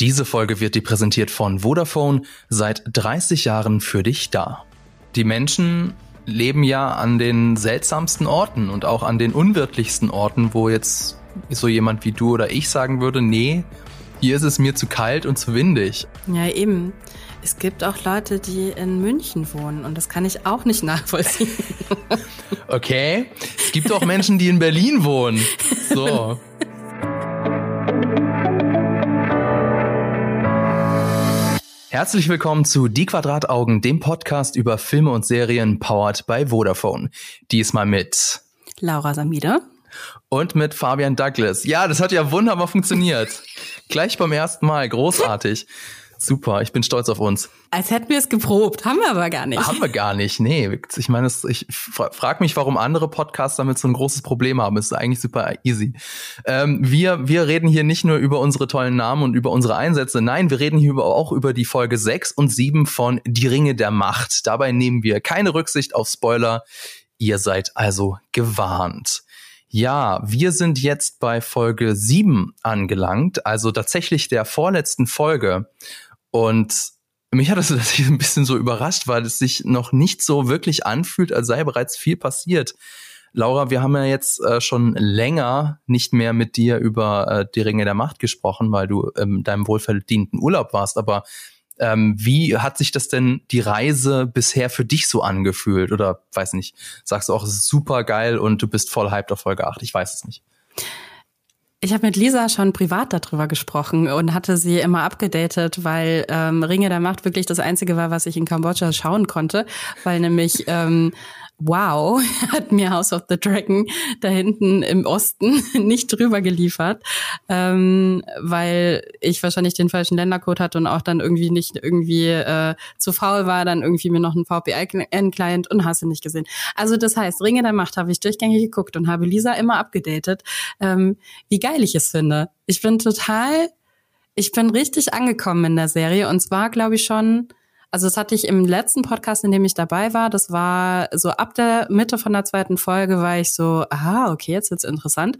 Diese Folge wird dir präsentiert von Vodafone, seit 30 Jahren für dich da. Die Menschen leben ja an den seltsamsten Orten und auch an den unwirtlichsten Orten, wo jetzt so jemand wie du oder ich sagen würde, nee, hier ist es mir zu kalt und zu windig. Ja, eben. Es gibt auch Leute, die in München wohnen und das kann ich auch nicht nachvollziehen. Okay. Es gibt auch Menschen, die in Berlin wohnen. So. Herzlich willkommen zu Die Quadrataugen, dem Podcast über Filme und Serien powered by Vodafone. Diesmal mit Laura Samide und mit Fabian Douglas. Ja, das hat ja wunderbar funktioniert. Gleich beim ersten Mal, großartig. Super, ich bin stolz auf uns. Als hätten wir es geprobt, haben wir aber gar nicht. Haben wir gar nicht, nee. Ich meine, ich frage mich, warum andere Podcasts damit so ein großes Problem haben. Das ist eigentlich super easy. Ähm, wir, wir reden hier nicht nur über unsere tollen Namen und über unsere Einsätze, nein, wir reden hier auch über die Folge 6 und 7 von Die Ringe der Macht. Dabei nehmen wir keine Rücksicht auf Spoiler. Ihr seid also gewarnt. Ja, wir sind jetzt bei Folge 7 angelangt, also tatsächlich der vorletzten Folge. Und mich hat das tatsächlich ein bisschen so überrascht, weil es sich noch nicht so wirklich anfühlt, als sei bereits viel passiert. Laura, wir haben ja jetzt äh, schon länger nicht mehr mit dir über äh, die Ringe der Macht gesprochen, weil du in ähm, deinem wohlverdienten Urlaub warst. Aber ähm, wie hat sich das denn die Reise bisher für dich so angefühlt? Oder weiß nicht, sagst du auch, es ist super geil und du bist voll hyped auf Folge 8? Ich weiß es nicht. Ich habe mit Lisa schon privat darüber gesprochen und hatte sie immer abgedatet, weil ähm, Ringe der Macht wirklich das Einzige war, was ich in Kambodscha schauen konnte, weil nämlich ähm, wow, hat mir House of the Dragon da hinten im Osten nicht drüber geliefert, ähm, weil ich wahrscheinlich den falschen Ländercode hatte und auch dann irgendwie nicht irgendwie äh, zu faul war, dann irgendwie mir noch einen VPN-Client und hast du nicht gesehen. Also das heißt, Ringe der Macht habe ich durchgängig geguckt und habe Lisa immer abgedatet, ähm, wie geil ich es finde. Ich bin total, ich bin richtig angekommen in der Serie und zwar glaube ich schon also das hatte ich im letzten Podcast, in dem ich dabei war. Das war so ab der Mitte von der zweiten Folge war ich so, aha, okay, jetzt wird's interessant.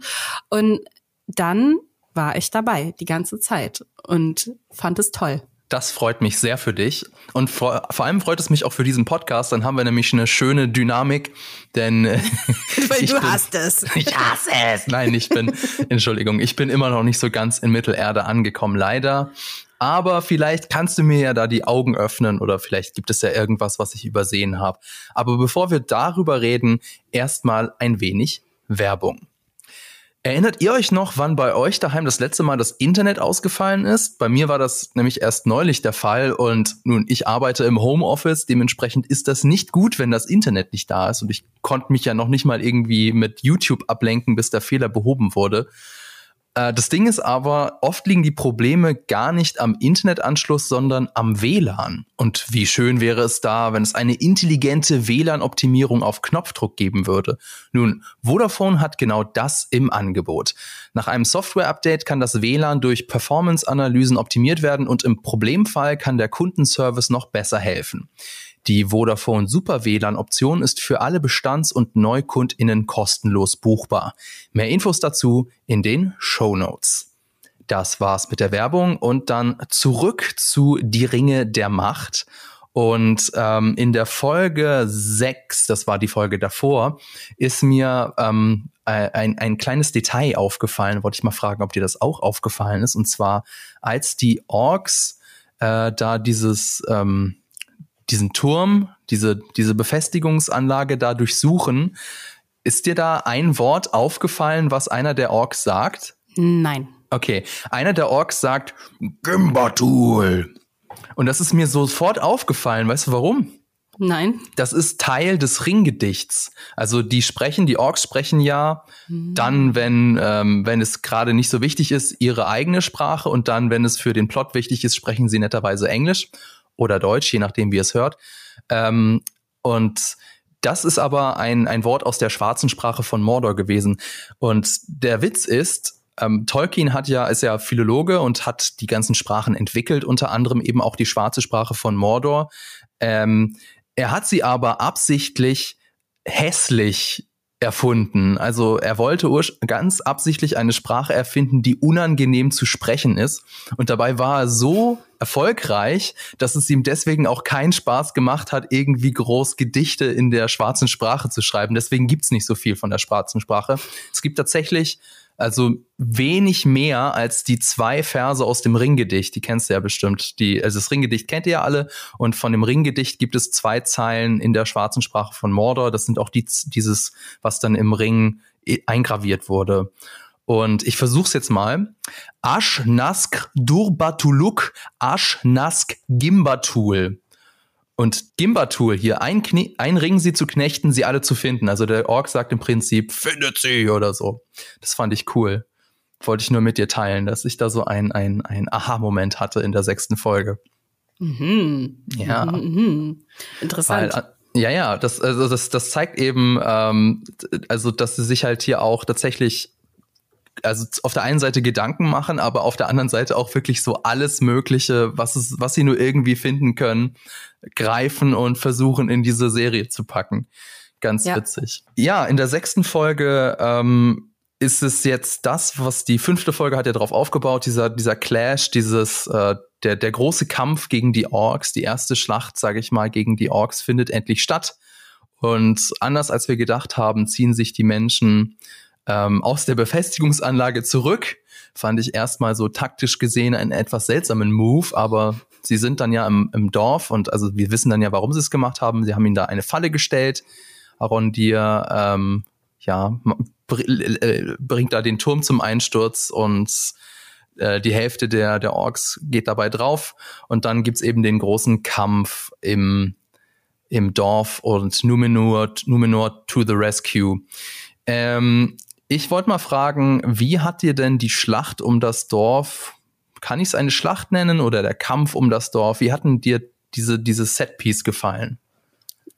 Und dann war ich dabei die ganze Zeit und fand es toll. Das freut mich sehr für dich. Und vor, vor allem freut es mich auch für diesen Podcast. Dann haben wir nämlich eine schöne Dynamik, denn äh, Weil du bin, hast es. Ich hasse es. Nein, ich bin, Entschuldigung, ich bin immer noch nicht so ganz in Mittelerde angekommen, leider. Aber vielleicht kannst du mir ja da die Augen öffnen oder vielleicht gibt es ja irgendwas, was ich übersehen habe. Aber bevor wir darüber reden, erstmal ein wenig Werbung. Erinnert ihr euch noch, wann bei euch daheim das letzte Mal das Internet ausgefallen ist? Bei mir war das nämlich erst neulich der Fall und nun, ich arbeite im Homeoffice, dementsprechend ist das nicht gut, wenn das Internet nicht da ist und ich konnte mich ja noch nicht mal irgendwie mit YouTube ablenken, bis der Fehler behoben wurde. Äh, das Ding ist aber, oft liegen die Probleme gar nicht am Internetanschluss, sondern am WLAN. Und wie schön wäre es da, wenn es eine intelligente WLAN-Optimierung auf Knopfdruck geben würde. Nun, Vodafone hat genau das im Angebot. Nach einem Software-Update kann das WLAN durch Performance-Analysen optimiert werden und im Problemfall kann der Kundenservice noch besser helfen. Die Vodafone Super WLAN Option ist für alle Bestands- und NeukundInnen kostenlos buchbar. Mehr Infos dazu in den Show Notes. Das war's mit der Werbung und dann zurück zu Die Ringe der Macht. Und ähm, in der Folge 6, das war die Folge davor, ist mir ähm, ein, ein kleines Detail aufgefallen. Wollte ich mal fragen, ob dir das auch aufgefallen ist. Und zwar, als die Orks äh, da dieses ähm, diesen Turm, diese, diese Befestigungsanlage da durchsuchen. Ist dir da ein Wort aufgefallen, was einer der Orks sagt? Nein. Okay, einer der Orks sagt Gimbatul. Und das ist mir sofort aufgefallen. Weißt du warum? Nein. Das ist Teil des Ringgedichts. Also die sprechen, die Orks sprechen ja mhm. dann, wenn, ähm, wenn es gerade nicht so wichtig ist, ihre eigene Sprache und dann, wenn es für den Plot wichtig ist, sprechen sie netterweise Englisch oder Deutsch, je nachdem, wie es hört. Ähm, und das ist aber ein, ein Wort aus der schwarzen Sprache von Mordor gewesen. Und der Witz ist, ähm, Tolkien hat ja, ist ja Philologe und hat die ganzen Sprachen entwickelt, unter anderem eben auch die schwarze Sprache von Mordor. Ähm, er hat sie aber absichtlich hässlich erfunden. Also er wollte ganz absichtlich eine Sprache erfinden, die unangenehm zu sprechen ist. Und dabei war er so erfolgreich, dass es ihm deswegen auch keinen Spaß gemacht hat, irgendwie groß Gedichte in der schwarzen Sprache zu schreiben. Deswegen gibt's nicht so viel von der schwarzen Sprache. Es gibt tatsächlich also wenig mehr als die zwei Verse aus dem Ringgedicht. Die kennst du ja bestimmt. Die, also das Ringgedicht kennt ihr ja alle. Und von dem Ringgedicht gibt es zwei Zeilen in der schwarzen Sprache von Mordor. Das sind auch die, dieses, was dann im Ring eingraviert wurde. Und ich versuch's jetzt mal. Ash Nask Durbatuluk Ash Nask Gimbatul. Und Gimbatul hier, ein, Knie, ein Ring sie zu knechten, sie alle zu finden. Also der Ork sagt im Prinzip, findet sie oder so. Das fand ich cool. Wollte ich nur mit dir teilen, dass ich da so ein, ein, ein Aha-Moment hatte in der sechsten Folge. Mhm. Ja. Mhm. mhm. Interessant. Weil, äh, ja, ja, das, also das, das zeigt eben, ähm, also dass sie sich halt hier auch tatsächlich also auf der einen Seite Gedanken machen, aber auf der anderen Seite auch wirklich so alles Mögliche, was es, was sie nur irgendwie finden können, greifen und versuchen in diese Serie zu packen. Ganz ja. witzig. Ja, in der sechsten Folge ähm, ist es jetzt das, was die fünfte Folge hat ja darauf aufgebaut, dieser, dieser Clash, dieses, äh, der, der große Kampf gegen die Orks, die erste Schlacht, sage ich mal, gegen die Orks findet endlich statt. Und anders als wir gedacht haben, ziehen sich die Menschen ähm, aus der Befestigungsanlage zurück. Fand ich erstmal so taktisch gesehen einen etwas seltsamen Move, aber sie sind dann ja im, im Dorf und also wir wissen dann ja, warum sie es gemacht haben. Sie haben ihnen da eine Falle gestellt. Arondir ähm, ja, äh, bringt da den Turm zum Einsturz und äh, die Hälfte der, der Orks geht dabei drauf. Und dann gibt's eben den großen Kampf im, im Dorf und Numenor, Numenor to the rescue. Ähm, ich wollte mal fragen, wie hat dir denn die Schlacht um das Dorf, kann ich es eine Schlacht nennen oder der Kampf um das Dorf, wie hatten dir diese, diese Setpiece gefallen?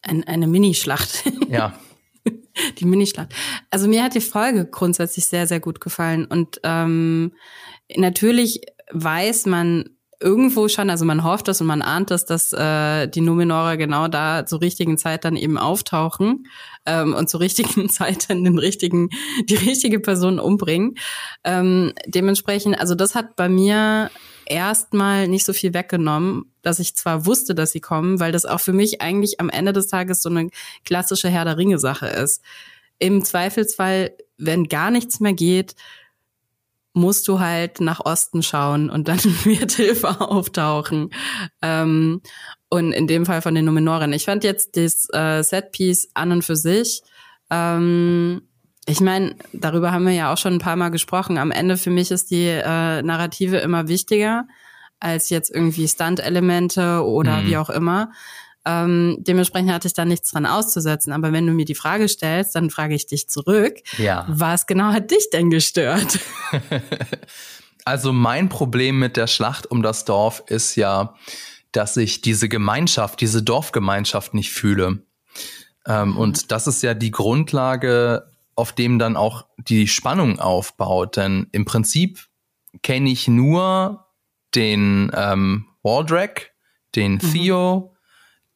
Ein, eine Minischlacht. Ja. die Minischlacht. Also mir hat die Folge grundsätzlich sehr, sehr gut gefallen. Und ähm, natürlich weiß man irgendwo schon, also man hofft das und man ahnt das, dass äh, die Numenorer genau da zur richtigen Zeit dann eben auftauchen ähm, und zur richtigen Zeit dann den richtigen, die richtige Person umbringen. Ähm, dementsprechend, also das hat bei mir erstmal nicht so viel weggenommen, dass ich zwar wusste, dass sie kommen, weil das auch für mich eigentlich am Ende des Tages so eine klassische Herr der Ringe Sache ist. Im Zweifelsfall, wenn gar nichts mehr geht, musst du halt nach Osten schauen und dann wird Hilfe auftauchen. Ähm, und in dem Fall von den Numenoren. Ich fand jetzt das äh, Setpiece an und für sich. Ähm, ich meine, darüber haben wir ja auch schon ein paar Mal gesprochen. Am Ende für mich ist die äh, Narrative immer wichtiger als jetzt irgendwie Stunt-Elemente oder mhm. wie auch immer. Ähm, dementsprechend hatte ich da nichts dran auszusetzen. Aber wenn du mir die Frage stellst, dann frage ich dich zurück. Ja. Was genau hat dich denn gestört? also mein Problem mit der Schlacht um das Dorf ist ja, dass ich diese Gemeinschaft, diese Dorfgemeinschaft nicht fühle. Ähm, mhm. Und das ist ja die Grundlage, auf dem dann auch die Spannung aufbaut. Denn im Prinzip kenne ich nur den ähm, Waldrek, den mhm. Theo,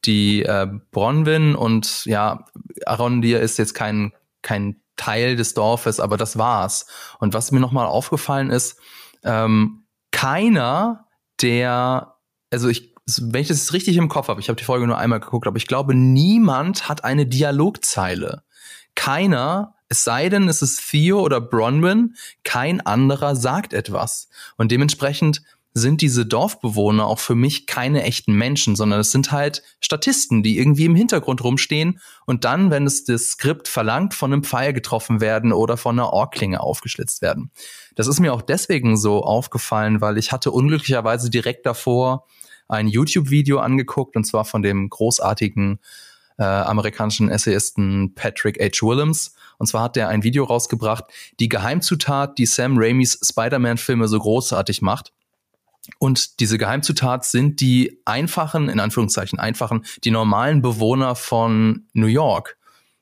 die äh, Bronwyn und ja, Arondir ist jetzt kein, kein Teil des Dorfes, aber das war's. Und was mir nochmal aufgefallen ist, ähm, keiner der, also ich, wenn ich das richtig im Kopf habe, ich habe die Folge nur einmal geguckt, aber ich glaube, niemand hat eine Dialogzeile. Keiner, es sei denn, es ist Theo oder Bronwyn, kein anderer sagt etwas. Und dementsprechend sind diese Dorfbewohner auch für mich keine echten Menschen, sondern es sind halt Statisten, die irgendwie im Hintergrund rumstehen und dann, wenn es das Skript verlangt, von einem Pfeil getroffen werden oder von einer Ohrklinge aufgeschlitzt werden. Das ist mir auch deswegen so aufgefallen, weil ich hatte unglücklicherweise direkt davor ein YouTube-Video angeguckt und zwar von dem großartigen äh, amerikanischen Essayisten Patrick H. Willems. Und zwar hat der ein Video rausgebracht, die Geheimzutat, die Sam Raimis Spider-Man-Filme so großartig macht. Und diese Geheimzutat sind die einfachen, in Anführungszeichen einfachen, die normalen Bewohner von New York.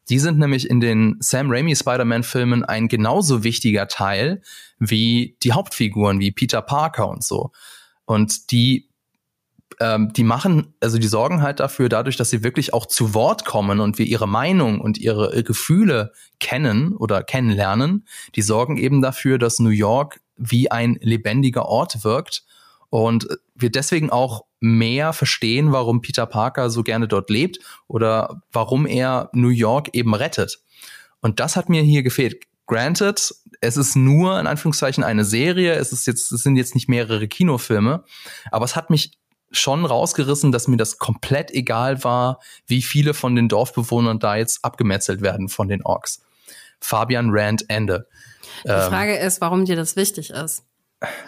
Die sind nämlich in den Sam Raimi Spider-Man-Filmen ein genauso wichtiger Teil wie die Hauptfiguren, wie Peter Parker und so. Und die ähm, die machen, also die sorgen halt dafür, dadurch, dass sie wirklich auch zu Wort kommen und wir ihre Meinung und ihre, ihre Gefühle kennen oder kennenlernen, die sorgen eben dafür, dass New York wie ein lebendiger Ort wirkt und wir deswegen auch mehr verstehen, warum Peter Parker so gerne dort lebt oder warum er New York eben rettet. Und das hat mir hier gefehlt. Granted, es ist nur in Anführungszeichen eine Serie, es ist jetzt, es sind jetzt nicht mehrere Kinofilme, aber es hat mich schon rausgerissen, dass mir das komplett egal war, wie viele von den Dorfbewohnern da jetzt abgemetzelt werden von den Orks. Fabian Rand Ende. Die Frage ähm, ist, warum dir das wichtig ist.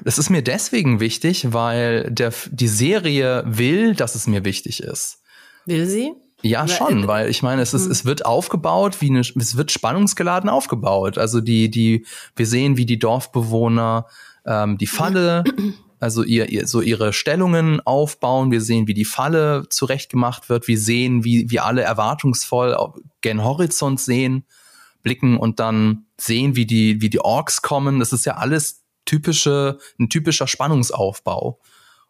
Das ist mir deswegen wichtig, weil der, die Serie will, dass es mir wichtig ist. Will sie? Ja, schon, weil ich meine, es ist, hm. es wird aufgebaut, wie eine, es wird spannungsgeladen aufgebaut. Also die, die, wir sehen, wie die Dorfbewohner ähm, die Falle, also ihr, ihr, so ihre Stellungen aufbauen. Wir sehen, wie die Falle zurechtgemacht wird. Wir sehen, wie, wie alle erwartungsvoll gen Horizont sehen, blicken und dann sehen, wie die, wie die Orks kommen. Das ist ja alles typische, ein typischer Spannungsaufbau.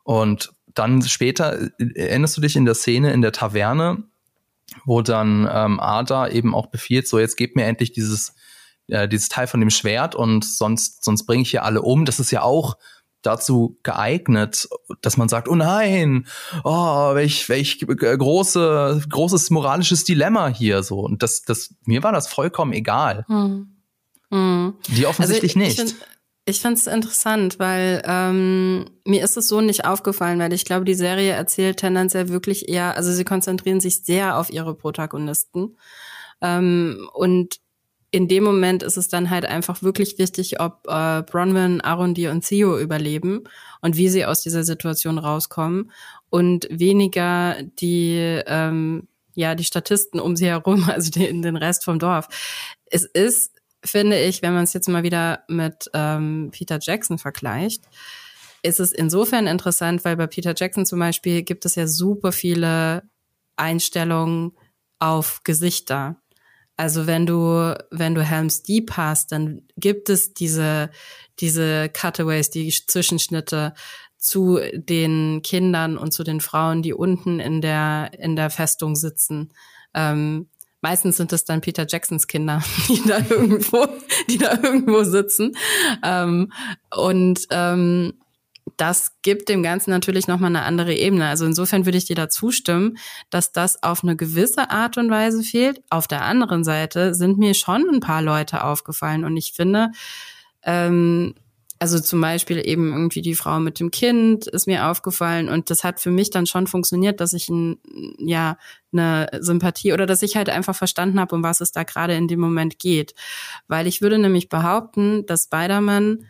Und dann später erinnerst du dich in der Szene in der Taverne, wo dann ähm, Ada eben auch befiehlt, so jetzt gebt mir endlich dieses, äh, dieses Teil von dem Schwert und sonst, sonst bringe ich hier alle um. Das ist ja auch dazu geeignet, dass man sagt, oh nein, oh, welch, welch große, großes moralisches Dilemma hier so. Und das, das, mir war das vollkommen egal. Hm. Hm. Die offensichtlich also ich, nicht. Ich ich finde es interessant, weil ähm, mir ist es so nicht aufgefallen, weil ich glaube, die Serie erzählt tendenziell wirklich eher, also sie konzentrieren sich sehr auf ihre Protagonisten. Ähm, und in dem Moment ist es dann halt einfach wirklich wichtig, ob äh, Bronwyn, Arundi und Theo überleben und wie sie aus dieser Situation rauskommen und weniger die ähm, ja die Statisten um sie herum, also den, den Rest vom Dorf. Es ist finde ich, wenn man es jetzt mal wieder mit ähm, Peter Jackson vergleicht, ist es insofern interessant, weil bei Peter Jackson zum Beispiel gibt es ja super viele Einstellungen auf Gesichter. Also wenn du, wenn du Helms Deep hast, dann gibt es diese, diese Cutaways, die Zwischenschnitte zu den Kindern und zu den Frauen, die unten in der, in der Festung sitzen. Ähm, Meistens sind es dann Peter Jacksons Kinder, die da irgendwo, die da irgendwo sitzen. Ähm, und ähm, das gibt dem Ganzen natürlich nochmal eine andere Ebene. Also insofern würde ich dir da zustimmen, dass das auf eine gewisse Art und Weise fehlt. Auf der anderen Seite sind mir schon ein paar Leute aufgefallen und ich finde, ähm, also zum Beispiel eben irgendwie die Frau mit dem Kind ist mir aufgefallen und das hat für mich dann schon funktioniert, dass ich ein, ja eine Sympathie oder dass ich halt einfach verstanden habe, um was es da gerade in dem Moment geht, weil ich würde nämlich behaupten, dass Spider-Man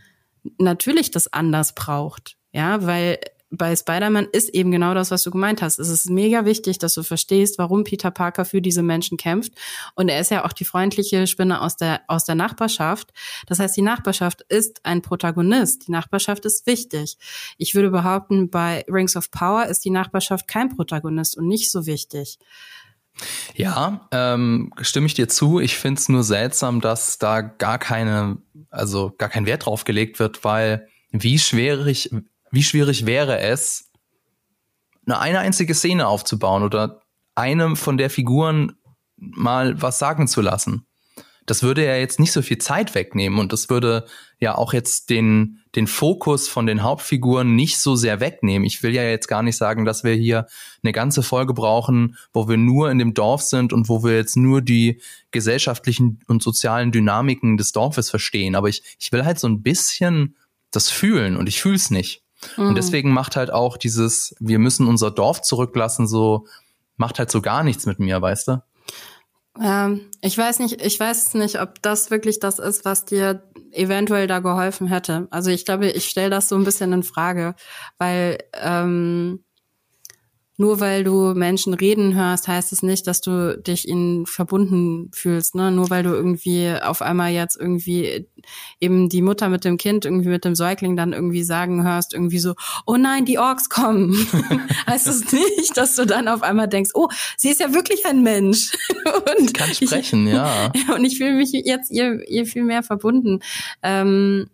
natürlich das anders braucht, ja, weil bei Spider-Man ist eben genau das, was du gemeint hast. Es ist mega wichtig, dass du verstehst, warum Peter Parker für diese Menschen kämpft. Und er ist ja auch die freundliche Spinne aus der, aus der Nachbarschaft. Das heißt, die Nachbarschaft ist ein Protagonist. Die Nachbarschaft ist wichtig. Ich würde behaupten, bei Rings of Power ist die Nachbarschaft kein Protagonist und nicht so wichtig. Ja, ähm, stimme ich dir zu. Ich finde es nur seltsam, dass da gar keine, also gar kein Wert drauf gelegt wird, weil wie schwierig, wie schwierig wäre es, eine, eine einzige Szene aufzubauen oder einem von der Figuren mal was sagen zu lassen. Das würde ja jetzt nicht so viel Zeit wegnehmen und das würde ja auch jetzt den, den Fokus von den Hauptfiguren nicht so sehr wegnehmen. Ich will ja jetzt gar nicht sagen, dass wir hier eine ganze Folge brauchen, wo wir nur in dem Dorf sind und wo wir jetzt nur die gesellschaftlichen und sozialen Dynamiken des Dorfes verstehen. Aber ich, ich will halt so ein bisschen das fühlen und ich fühle es nicht. Mhm. Und deswegen macht halt auch dieses, wir müssen unser Dorf zurücklassen, so, macht halt so gar nichts mit mir, weißt du? Ähm, ich weiß nicht, ich weiß nicht, ob das wirklich das ist, was dir eventuell da geholfen hätte. Also ich glaube, ich stelle das so ein bisschen in Frage, weil ähm, nur weil du Menschen reden hörst, heißt es nicht, dass du dich ihnen verbunden fühlst. Ne? Nur weil du irgendwie auf einmal jetzt irgendwie eben die Mutter mit dem Kind, irgendwie mit dem Säugling dann irgendwie sagen hörst, irgendwie so, oh nein, die Orks kommen. heißt es nicht, dass du dann auf einmal denkst, oh, sie ist ja wirklich ein Mensch. und kann sprechen, ich, ja. Und ich fühle mich jetzt ihr, ihr viel mehr verbunden. Ähm,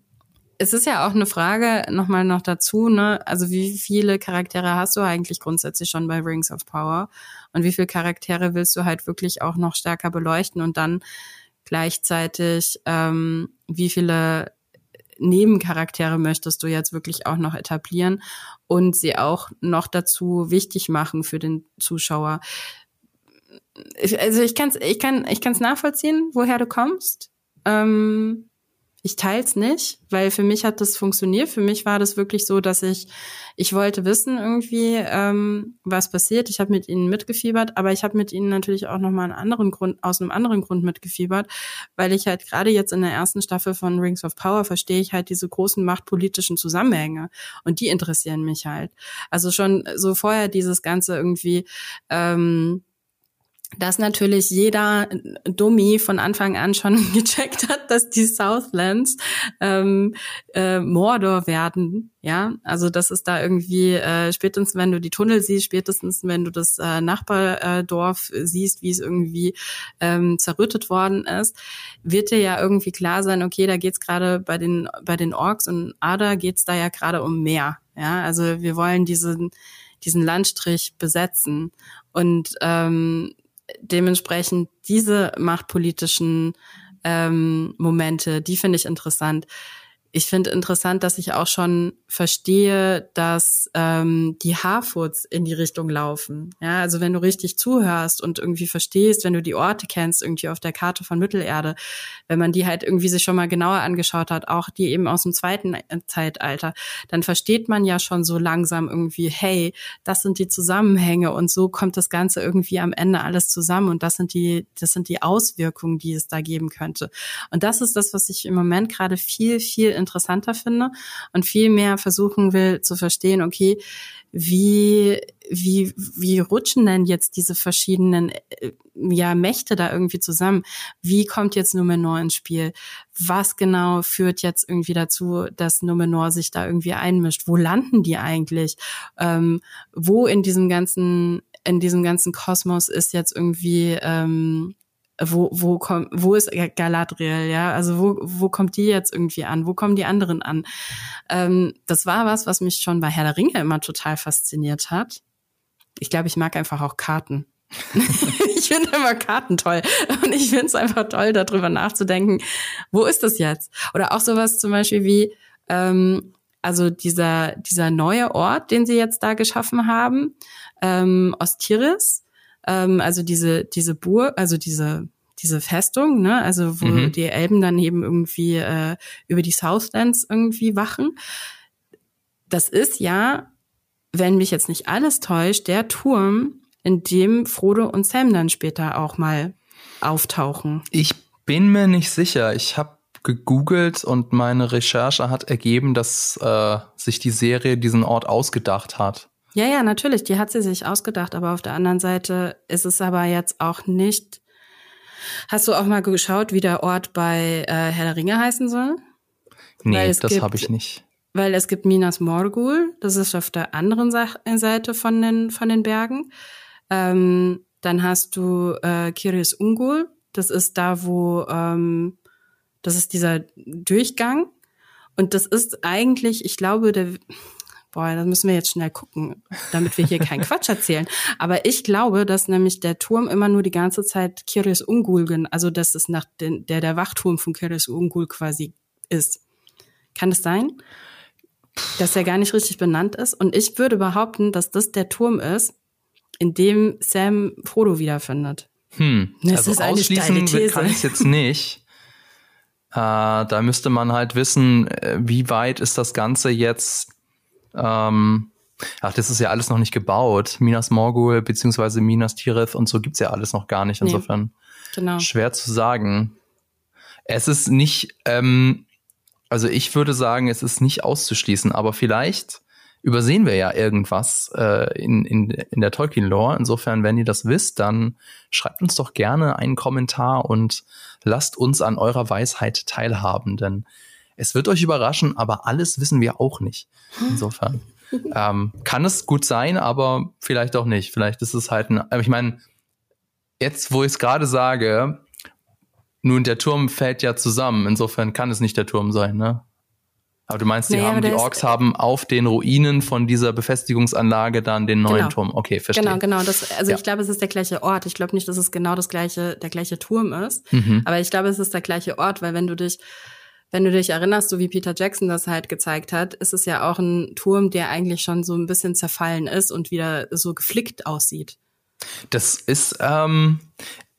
es ist ja auch eine Frage nochmal noch dazu, ne? Also wie viele Charaktere hast du eigentlich grundsätzlich schon bei Rings of Power? Und wie viele Charaktere willst du halt wirklich auch noch stärker beleuchten und dann gleichzeitig, ähm, wie viele Nebencharaktere möchtest du jetzt wirklich auch noch etablieren und sie auch noch dazu wichtig machen für den Zuschauer. Ich, also ich kann es ich kann, ich kann's nachvollziehen, woher du kommst. Ähm, ich teils nicht, weil für mich hat das funktioniert. Für mich war das wirklich so, dass ich, ich wollte wissen irgendwie, ähm, was passiert. Ich habe mit ihnen mitgefiebert, aber ich habe mit ihnen natürlich auch nochmal einen anderen Grund, aus einem anderen Grund mitgefiebert, weil ich halt gerade jetzt in der ersten Staffel von Rings of Power verstehe ich halt diese großen machtpolitischen Zusammenhänge und die interessieren mich halt. Also schon so vorher dieses Ganze irgendwie, ähm, dass natürlich jeder Dummy von Anfang an schon gecheckt hat, dass die Southlands ähm, äh, Mordor werden. Ja, also das ist da irgendwie äh, spätestens, wenn du die Tunnel siehst, spätestens, wenn du das äh, Nachbardorf siehst, wie es irgendwie ähm, zerrüttet worden ist, wird dir ja irgendwie klar sein, okay, da geht's gerade bei den bei den Orks und Ada geht's da ja gerade um mehr. Ja, also wir wollen diesen diesen Landstrich besetzen und ähm, dementsprechend diese machtpolitischen ähm, Momente, die finde ich interessant ich finde interessant, dass ich auch schon verstehe, dass ähm, die Harfoots in die Richtung laufen. Ja, also wenn du richtig zuhörst und irgendwie verstehst, wenn du die Orte kennst, irgendwie auf der Karte von Mittelerde, wenn man die halt irgendwie sich schon mal genauer angeschaut hat, auch die eben aus dem zweiten Zeitalter, dann versteht man ja schon so langsam irgendwie, hey, das sind die Zusammenhänge und so kommt das Ganze irgendwie am Ende alles zusammen und das sind die, das sind die Auswirkungen, die es da geben könnte. Und das ist das, was ich im Moment gerade viel, viel interessanter finde und viel mehr versuchen will zu verstehen, okay, wie, wie, wie rutschen denn jetzt diese verschiedenen äh, ja, Mächte da irgendwie zusammen? Wie kommt jetzt Numenor ins Spiel? Was genau führt jetzt irgendwie dazu, dass Numenor sich da irgendwie einmischt? Wo landen die eigentlich? Ähm, wo in diesem ganzen in diesem ganzen Kosmos ist jetzt irgendwie ähm, wo, wo kommt, wo ist Galadriel, ja? Also wo, wo kommt die jetzt irgendwie an? Wo kommen die anderen an? Ähm, das war was, was mich schon bei Herr der Ringe immer total fasziniert hat. Ich glaube, ich mag einfach auch Karten. ich finde immer Karten toll. Und ich finde es einfach toll, darüber nachzudenken, wo ist das jetzt? Oder auch sowas zum Beispiel wie, ähm, also dieser, dieser neue Ort, den sie jetzt da geschaffen haben, ähm, Ostiris, ähm, also diese, diese Burg, also diese, diese Festung, ne, also wo mhm. die Elben dann eben irgendwie äh, über die Southlands irgendwie wachen. Das ist ja, wenn mich jetzt nicht alles täuscht, der Turm, in dem Frodo und Sam dann später auch mal auftauchen. Ich bin mir nicht sicher. Ich habe gegoogelt und meine Recherche hat ergeben, dass äh, sich die Serie diesen Ort ausgedacht hat. Ja, ja, natürlich, die hat sie sich ausgedacht, aber auf der anderen Seite ist es aber jetzt auch nicht. Hast du auch mal geschaut, wie der Ort bei äh, Herr der Ringe heißen soll? Nee, das habe ich nicht. Weil es gibt Minas Morgul, das ist auf der anderen Seite von den, von den Bergen. Ähm, dann hast du äh, Kiris Ungul, das ist da, wo, ähm, das ist dieser Durchgang. Und das ist eigentlich, ich glaube, der, Boah, das müssen wir jetzt schnell gucken, damit wir hier keinen Quatsch erzählen. Aber ich glaube, dass nämlich der Turm immer nur die ganze Zeit Kiris Ungul, also dass es nach den, der der Wachturm von Kiris Ungul quasi ist. Kann das sein? Dass er gar nicht richtig benannt ist? Und ich würde behaupten, dass das der Turm ist, in dem Sam Frodo wiederfindet. Hm, das also ist ausschließen kann ich jetzt nicht. Äh, da müsste man halt wissen, äh, wie weit ist das Ganze jetzt ähm, ach, das ist ja alles noch nicht gebaut. Minas Morgul beziehungsweise Minas Tirith und so gibt's ja alles noch gar nicht. Insofern genau. schwer zu sagen. Es ist nicht, ähm, also ich würde sagen, es ist nicht auszuschließen, aber vielleicht übersehen wir ja irgendwas äh, in, in, in der Tolkien-Lore. Insofern, wenn ihr das wisst, dann schreibt uns doch gerne einen Kommentar und lasst uns an eurer Weisheit teilhaben, denn es wird euch überraschen, aber alles wissen wir auch nicht. Insofern ähm, kann es gut sein, aber vielleicht auch nicht. Vielleicht ist es halt ein. Ich meine, jetzt, wo ich es gerade sage, nun der Turm fällt ja zusammen. Insofern kann es nicht der Turm sein, ne? Aber du meinst, die Naja, haben, die Orks haben auf den Ruinen von dieser Befestigungsanlage dann den neuen Genau. Turm. Okay, verstehe. Genau, genau. Das, also Ja. ich glaube, es ist der gleiche Ort. Ich glaube nicht, dass es genau das gleiche, der gleiche Turm ist. Mhm. Aber ich glaube, es ist der gleiche Ort, weil wenn du dich, wenn du dich erinnerst, so wie Peter Jackson das halt gezeigt hat, ist es ja auch ein Turm, der eigentlich schon so ein bisschen zerfallen ist und wieder so geflickt aussieht. Das ist, ähm,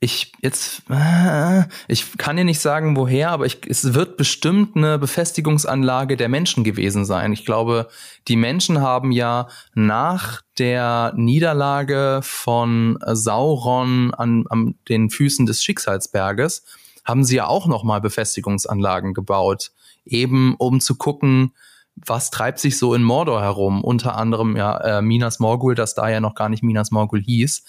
ich jetzt, äh, ich kann dir nicht sagen, woher, aber ich, es wird bestimmt eine Befestigungsanlage der Menschen gewesen sein. Ich glaube, die Menschen haben ja nach der Niederlage von Sauron an, an den Füßen des Schicksalsberges, haben sie ja auch nochmal Befestigungsanlagen gebaut. Eben um zu gucken, was treibt sich so in Mordor herum? Unter anderem ja äh, Minas Morgul, das da ja noch gar nicht Minas Morgul hieß.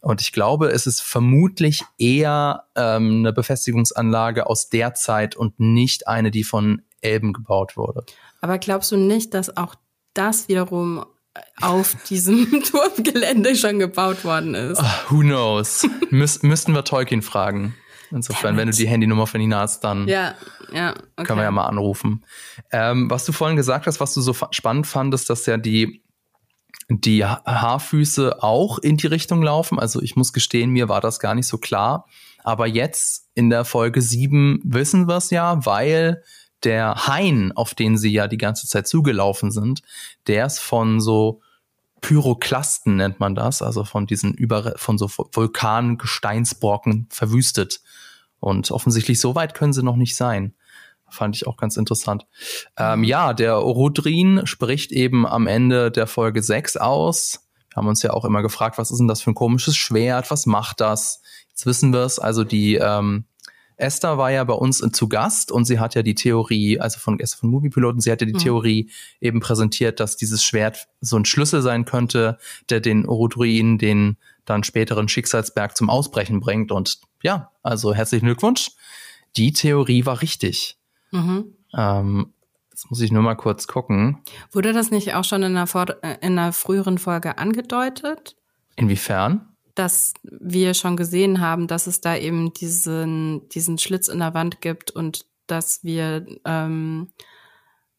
Und ich glaube, es ist vermutlich eher ähm, eine Befestigungsanlage aus der Zeit und nicht eine, die von Elben gebaut wurde. Aber glaubst du nicht, dass auch das wiederum auf diesem Turmgelände schon gebaut worden ist? Ah, who knows? Müs müssten wir Tolkien fragen. Insofern, wenn du die Handynummer von Ihnen hast, dann Ja, ja, okay. können wir ja mal anrufen. Ähm, was du vorhin gesagt hast, was du so spannend fandest, dass ja die, die Ha- Haarfüße auch in die Richtung laufen. Also ich muss gestehen, mir war das gar nicht so klar. Aber jetzt in der Folge 7 wissen wir es ja, weil der Hain, auf den sie ja die ganze Zeit zugelaufen sind, der ist von so Pyroklasten nennt man das, also von diesen über von so Vulkangesteinsbrocken verwüstet. Und offensichtlich so weit können sie noch nicht sein. Fand ich auch ganz interessant. Ähm, ja, der Rudrin spricht eben am Ende der Folge 6 aus. Wir haben uns ja auch immer gefragt, was ist denn das für ein komisches Schwert? Was macht das? Jetzt wissen wir es. Also die ähm, Esther war ja bei uns zu Gast und sie hat ja die Theorie, also von Esther von Moviepiloten, sie hat ja die Mhm. Theorie eben präsentiert, dass dieses Schwert so ein Schlüssel sein könnte, der den Urudruin, den dann späteren Schicksalsberg zum Ausbrechen bringt. Und ja, also herzlichen Glückwunsch. Die Theorie war richtig. Mhm. Ähm, jetzt muss ich nur mal kurz gucken. Wurde das nicht auch schon in einer, Vor äh, in einer früheren Folge angedeutet? Inwiefern? dass wir schon gesehen haben, dass es da eben diesen, diesen Schlitz in der Wand gibt und dass wir ähm,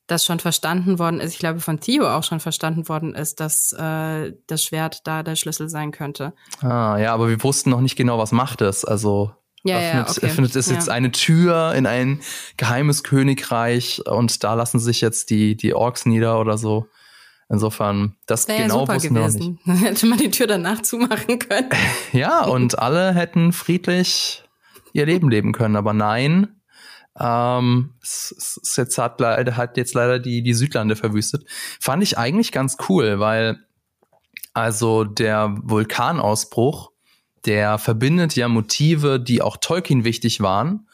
das schon verstanden worden ist, ich glaube von Theo auch schon verstanden worden ist, dass äh, das Schwert da der Schlüssel sein könnte. Ah, ja, aber wir wussten noch nicht genau, was macht es. Also Ja, ja, öffnet, okay. öffnet es jetzt Ja. eine Tür in ein geheimes Königreich und da lassen sich jetzt die, die Orks nieder oder so. Insofern, das Wäre genau ja super wussten wir noch nicht. gewesen. Hätte man die Tür danach zumachen können. Ja, und alle hätten friedlich ihr Leben leben können, aber nein. Ähm, jetzt hat, hat jetzt leider die, die Südlande verwüstet. Fand ich eigentlich ganz cool, weil also der Vulkanausbruch, der verbindet ja Motive, die auch Tolkien wichtig waren,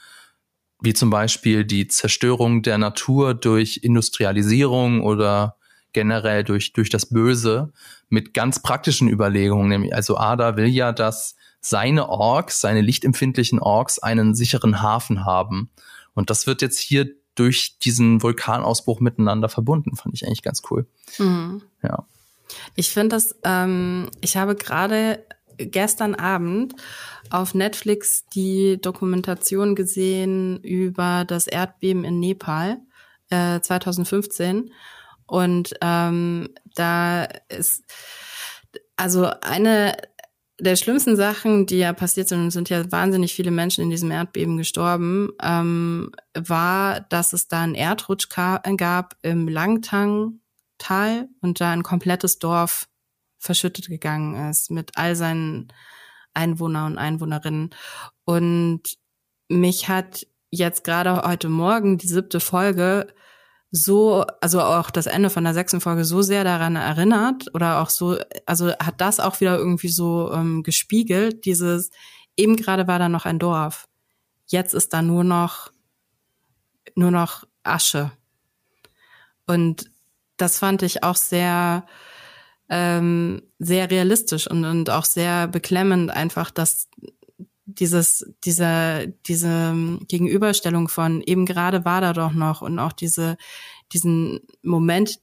wie zum Beispiel die Zerstörung der Natur durch Industrialisierung oder generell durch, durch das Böse mit ganz praktischen Überlegungen. Nämlich, also Ada will ja, dass seine Orks, seine lichtempfindlichen Orks einen sicheren Hafen haben. Und das wird jetzt hier durch diesen Vulkanausbruch miteinander verbunden. Fand ich eigentlich ganz cool. Mhm. Ja. Ich finde das, ähm, ich habe gerade gestern Abend auf Netflix die Dokumentation gesehen über das Erdbeben in Nepal äh, 2015. Und ähm, da ist, also eine der schlimmsten Sachen, die ja passiert sind, sind ja wahnsinnig viele Menschen in diesem Erdbeben gestorben, ähm, war, dass es da einen Erdrutsch gab im Langtang-Tal und da ein komplettes Dorf verschüttet gegangen ist mit all seinen Einwohnern und Einwohnerinnen. Und mich hat jetzt gerade heute Morgen die siebte Folge so, also auch das Ende von der sechsten Folge so sehr daran erinnert oder auch so, also hat das auch wieder irgendwie so ähm, gespiegelt, dieses, eben gerade war da noch ein Dorf, jetzt ist da nur noch, nur noch Asche. Und das fand ich auch sehr, ähm, sehr realistisch und, und auch sehr beklemmend einfach, dass dieses, diese, diese Gegenüberstellung von eben gerade war da doch noch und auch diese, diesen Moment,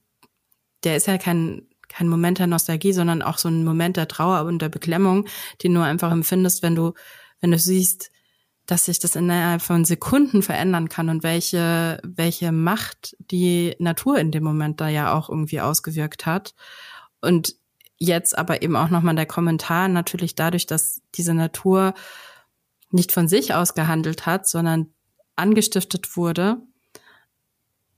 der ist ja kein, kein Moment der Nostalgie, sondern auch so ein Moment der Trauer und der Beklemmung, den du einfach empfindest, wenn du, wenn du siehst, dass sich das innerhalb von Sekunden verändern kann und welche, welche Macht die Natur in dem Moment da ja auch irgendwie ausgewirkt hat. Und jetzt aber eben auch nochmal der Kommentar natürlich dadurch, dass diese Natur nicht von sich aus gehandelt hat, sondern angestiftet wurde.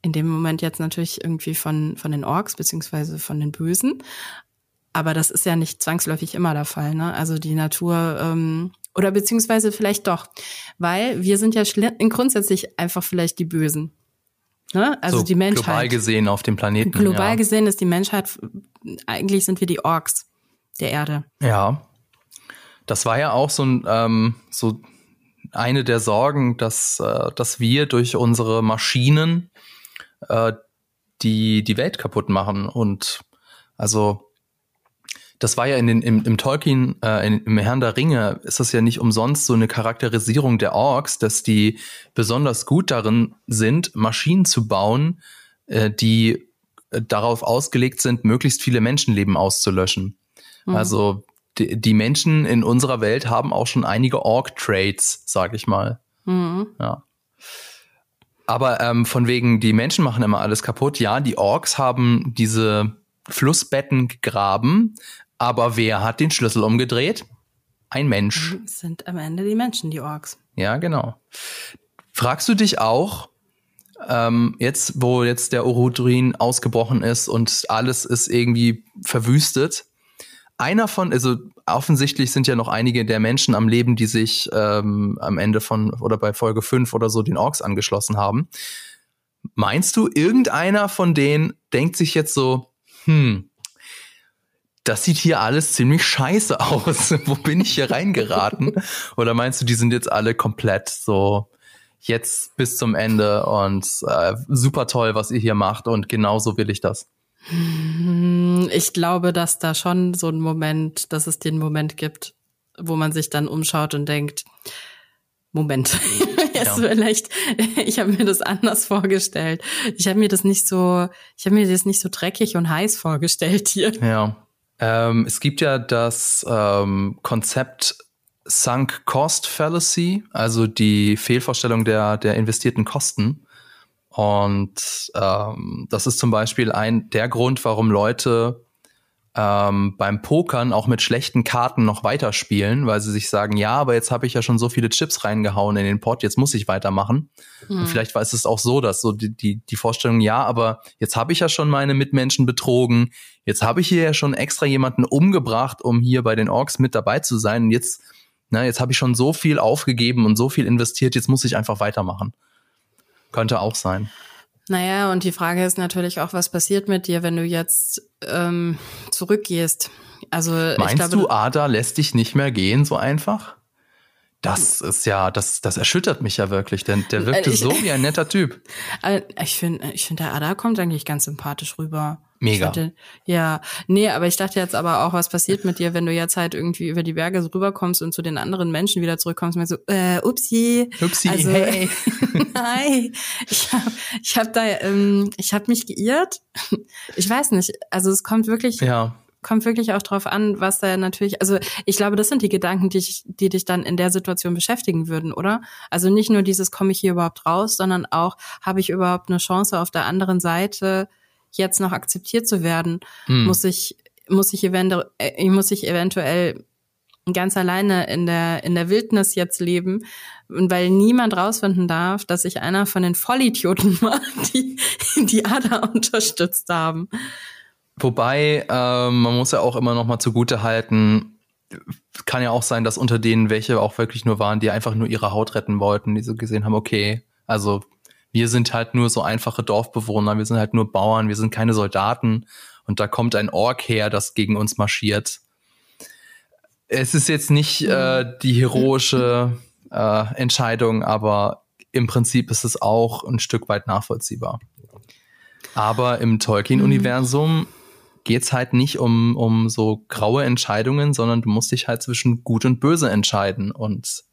In dem Moment jetzt natürlich irgendwie von, von den Orks beziehungsweise von den Bösen. Aber das ist ja nicht zwangsläufig immer der Fall. Ne? Also die Natur ähm, oder beziehungsweise vielleicht doch, weil wir sind ja grundsätzlich einfach vielleicht die Bösen. Ne? Also so die Menschheit. Global gesehen auf dem Planeten. Global ja. gesehen ist die Menschheit, eigentlich sind wir die Orks der Erde. Ja. Das war ja auch so ein, ähm, so eine der Sorgen, dass, äh, dass wir durch unsere Maschinen äh, die, die Welt kaputt machen. Und also das war ja in den, im, im Tolkien, äh, in, im Herrn der Ringe, ist das ja nicht umsonst so eine Charakterisierung der Orks, dass die besonders gut darin sind, Maschinen zu bauen, äh, die darauf ausgelegt sind, möglichst viele Menschenleben auszulöschen. Mhm. Also die, die, Menschen in unserer Welt haben auch schon einige Ork-Traits, sag ich mal. Mhm. Ja. Aber ähm, von wegen, die Menschen machen immer alles kaputt. Ja, die Orks haben diese Flussbetten gegraben, aber wer hat den Schlüssel umgedreht? Ein Mensch. Das sind am Ende die Menschen, die Orks. Ja, genau. Fragst du dich auch, ähm, jetzt, wo jetzt der Orudrin ausgebrochen ist und alles ist irgendwie verwüstet, einer von, also offensichtlich sind ja noch einige der Menschen am Leben, die sich ähm, am Ende von oder bei Folge 5 oder so den Orks angeschlossen haben. Meinst du, irgendeiner von denen denkt sich jetzt so, hm, das sieht hier alles ziemlich scheiße aus. Wo bin ich hier reingeraten? Oder meinst du, die sind jetzt alle komplett so jetzt bis zum Ende und äh, super toll, was ihr hier macht und genauso will ich das? Hm, ich glaube, dass da schon so ein Moment, dass es den Moment gibt, wo man sich dann umschaut und denkt, Moment, jetzt ja. vielleicht, ich habe mir das anders vorgestellt. Ich habe mir das nicht so, ich habe mir das nicht so dreckig und heiß vorgestellt hier. Ja. Ähm, es gibt ja das ähm, Konzept Sunk Cost Fallacy, also die Fehlvorstellung der, der investierten Kosten. Und ähm, das ist zum Beispiel ein der Grund, warum Leute ähm, beim Pokern auch mit schlechten Karten noch weiterspielen, weil sie sich sagen, ja, aber jetzt habe ich ja schon so viele Chips reingehauen in den Pot, jetzt muss ich weitermachen. Mhm. Und vielleicht war es auch so, dass so die, die, die Vorstellung, ja, aber jetzt habe ich ja schon meine Mitmenschen betrogen, jetzt habe ich hier ja schon extra jemanden umgebracht, um hier bei den Orks mit dabei zu sein. Und jetzt, na, jetzt habe ich schon so viel aufgegeben und so viel investiert, jetzt muss ich einfach weitermachen. Könnte auch sein. Naja, und die Frage ist natürlich auch, was passiert mit dir, wenn du jetzt ähm, zurückgehst? Also meinst glaube, du, Ada lässt dich nicht mehr gehen so einfach? Das ist ja, das, das erschüttert mich ja wirklich, denn der wirkte so wie ein netter Typ. Ich finde, ich finde, der Ada kommt eigentlich ganz sympathisch rüber. Mega. Hatte, ja, nee, aber ich dachte jetzt aber auch, was passiert mit dir, wenn du jetzt halt irgendwie über die Berge so rüberkommst und zu den anderen Menschen wieder zurückkommst und so, äh, upsi. Upsi, also, hey. nein, ich habe ich hab da, ähm, ich habe mich geirrt. Ich weiß nicht, also es kommt wirklich, ja. Kommt wirklich auch drauf an, was da natürlich, also ich glaube, das sind die Gedanken, die, ich, die dich dann in der Situation beschäftigen würden, oder? Also nicht nur dieses, komme ich hier überhaupt raus, sondern auch, habe ich überhaupt eine Chance auf der anderen Seite, jetzt noch akzeptiert zu werden, hm. muss ich muss ich eventuell äh, muss ich eventuell ganz alleine in der in der Wildnis jetzt leben, weil niemand rausfinden darf, dass ich einer von den Vollidioten war, die die Ada unterstützt haben. Wobei äh, man muss ja auch immer noch mal zugute halten, kann ja auch sein, dass unter denen welche auch wirklich nur waren, die einfach nur ihre Haut retten wollten, die so gesehen haben, okay, also wir sind halt nur so einfache Dorfbewohner, wir sind halt nur Bauern, wir sind keine Soldaten und da kommt ein Ork her, das gegen uns marschiert. Es ist jetzt nicht äh, die heroische äh, Entscheidung, aber im Prinzip ist es auch ein Stück weit nachvollziehbar. Aber im Tolkien-Universum geht's halt nicht um, um so graue Entscheidungen, sondern du musst dich halt zwischen gut und böse entscheiden. Und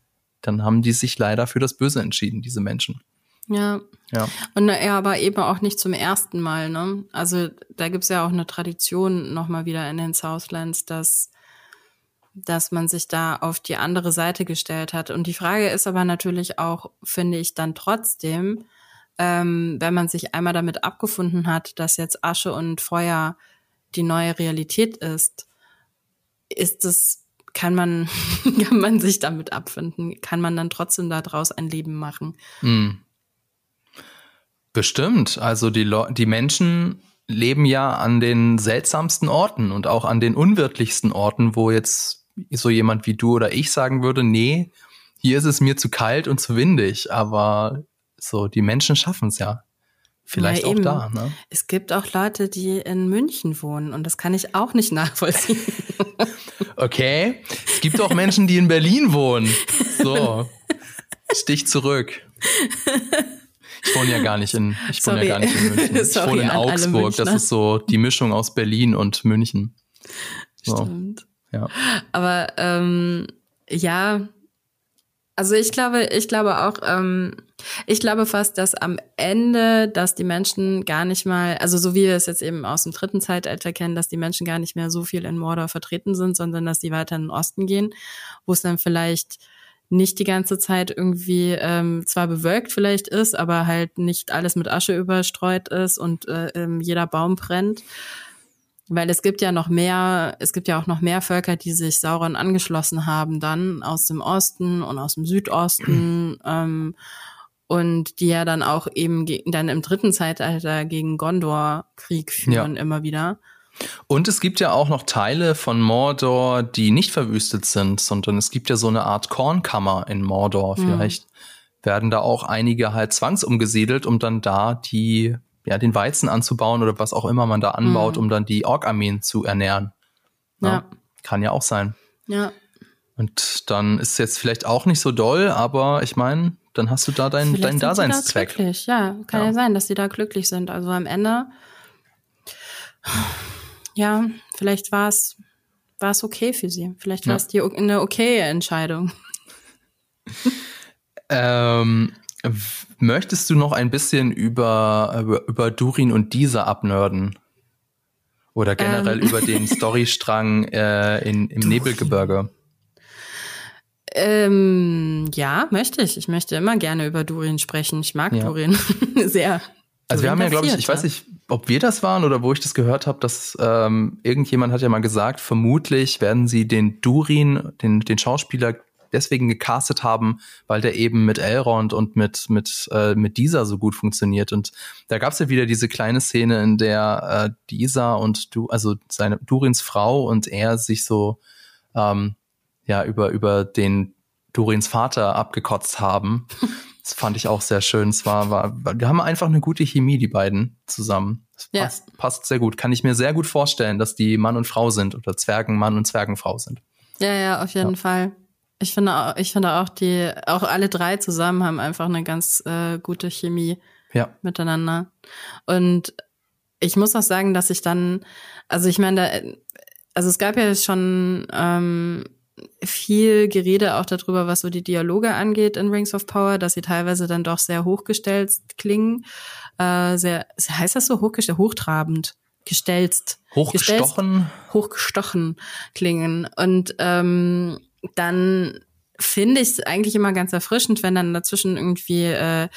dann haben die sich leider für das Böse entschieden, diese Menschen. Ja. Ja. Und ja, aber eben auch nicht zum ersten Mal, ne? Also da gibt's ja auch eine Tradition nochmal wieder in den Southlands, dass dass man sich da auf die andere Seite gestellt hat. Und die Frage ist aber natürlich auch, finde ich dann trotzdem, ähm, wenn man sich einmal damit abgefunden hat, dass jetzt Asche und Feuer die neue Realität ist, ist es, kann man, kann man sich damit abfinden? Kann man dann trotzdem daraus ein Leben machen? Hm. Bestimmt. Also die, Le die Menschen leben ja an den seltsamsten Orten und auch an den unwirtlichsten Orten, wo jetzt so jemand wie du oder ich sagen würde, nee, hier ist es mir zu kalt und zu windig, aber so, die Menschen schaffen es ja. Vielleicht ja, auch da. Ne? Es gibt auch Leute, die in München wohnen und das kann ich auch nicht nachvollziehen. okay. Es gibt auch Menschen, die in Berlin wohnen. So. Stich zurück. Ich wohne ja gar nicht in, ich wohne ja gar nicht in München. Ich wohne in Augsburg. Das ist so die Mischung aus Berlin und München. So. Stimmt. Ja. Aber ähm, ja, also ich glaube, ich glaube auch, ähm, ich glaube fast, dass am Ende, dass die Menschen gar nicht mal, also so wie wir es jetzt eben aus dem dritten Zeitalter kennen, dass die Menschen gar nicht mehr so viel in Mordor vertreten sind, sondern dass die weiter in den Osten gehen, wo es dann vielleicht nicht die ganze Zeit irgendwie ähm, zwar bewölkt vielleicht ist, aber halt nicht alles mit Asche überstreut ist und äh, ähm, jeder Baum brennt. Weil es gibt ja noch mehr, es gibt ja auch noch mehr Völker, die sich Sauron angeschlossen haben, dann aus dem Osten und aus dem Südosten ähm, und die ja dann auch eben dann im dritten Zeitalter gegen Gondor Krieg führen ja. immer wieder. Und es gibt ja auch noch Teile von Mordor, die nicht verwüstet sind, sondern es gibt ja so eine Art Kornkammer in Mordor. Mhm. Vielleicht mhm. werden da auch einige halt zwangsumgesiedelt, um dann da die, ja, den Weizen anzubauen oder was auch immer man da anbaut, mhm. um dann die Ork-Armeen zu ernähren. Ja. ja. Kann ja auch sein. Ja. Und dann ist es jetzt vielleicht auch nicht so doll, aber ich meine, dann hast du da deinen, deinen Daseinszweck. Da glücklich. Ja, kann ja. ja sein, dass sie da glücklich sind. Also am Ende ja, vielleicht war es war es okay für sie. Vielleicht war ja. es die eine okaye Entscheidung. ähm, möchtest du noch ein bisschen über, über, über Durin und Dieser abnörden? Oder generell ähm. über den Storystrang äh, in, im Durin. Nebelgebirge? Ähm, ja, möchte ich. Ich möchte immer gerne über Durin sprechen. Ich mag ja. Durin sehr. Also wir haben ja, glaube ich, ich weiß nicht, ob wir das waren oder wo ich das gehört habe, dass ähm, irgendjemand hat ja mal gesagt, vermutlich werden sie den Durin, den, den Schauspieler, deswegen gecastet haben, weil der eben mit Elrond und mit mit äh, mit dieser so gut funktioniert. Und da gab es ja wieder diese kleine Szene, in der äh, dieser und du, also seine Durins Frau und er sich so ähm, ja über über den Durins Vater abgekotzt haben. Das fand ich auch sehr schön. Es war, war, wir haben einfach eine gute Chemie, die beiden zusammen. Das ja. passt, passt sehr gut. Kann ich mir sehr gut vorstellen, dass die Mann und Frau sind oder Zwergenmann und Zwergenfrau sind. Ja, ja, auf jeden ja. Fall. Ich finde, auch, ich finde auch die, auch alle drei zusammen haben einfach eine ganz äh, gute Chemie ja. miteinander. Und ich muss auch sagen, dass ich dann, also ich meine, da, also es gab ja schon ähm, viel Gerede auch darüber, was so die Dialoge angeht in Rings of Power, dass sie teilweise dann doch sehr hochgestellt klingen. Äh, sehr, heißt das so hochgestellt? Hochtrabend. Gestelzt. Hochgestochen? Gestelzt, hochgestochen klingen. Und ähm, dann finde ich es eigentlich immer ganz erfrischend, wenn dann dazwischen irgendwie äh,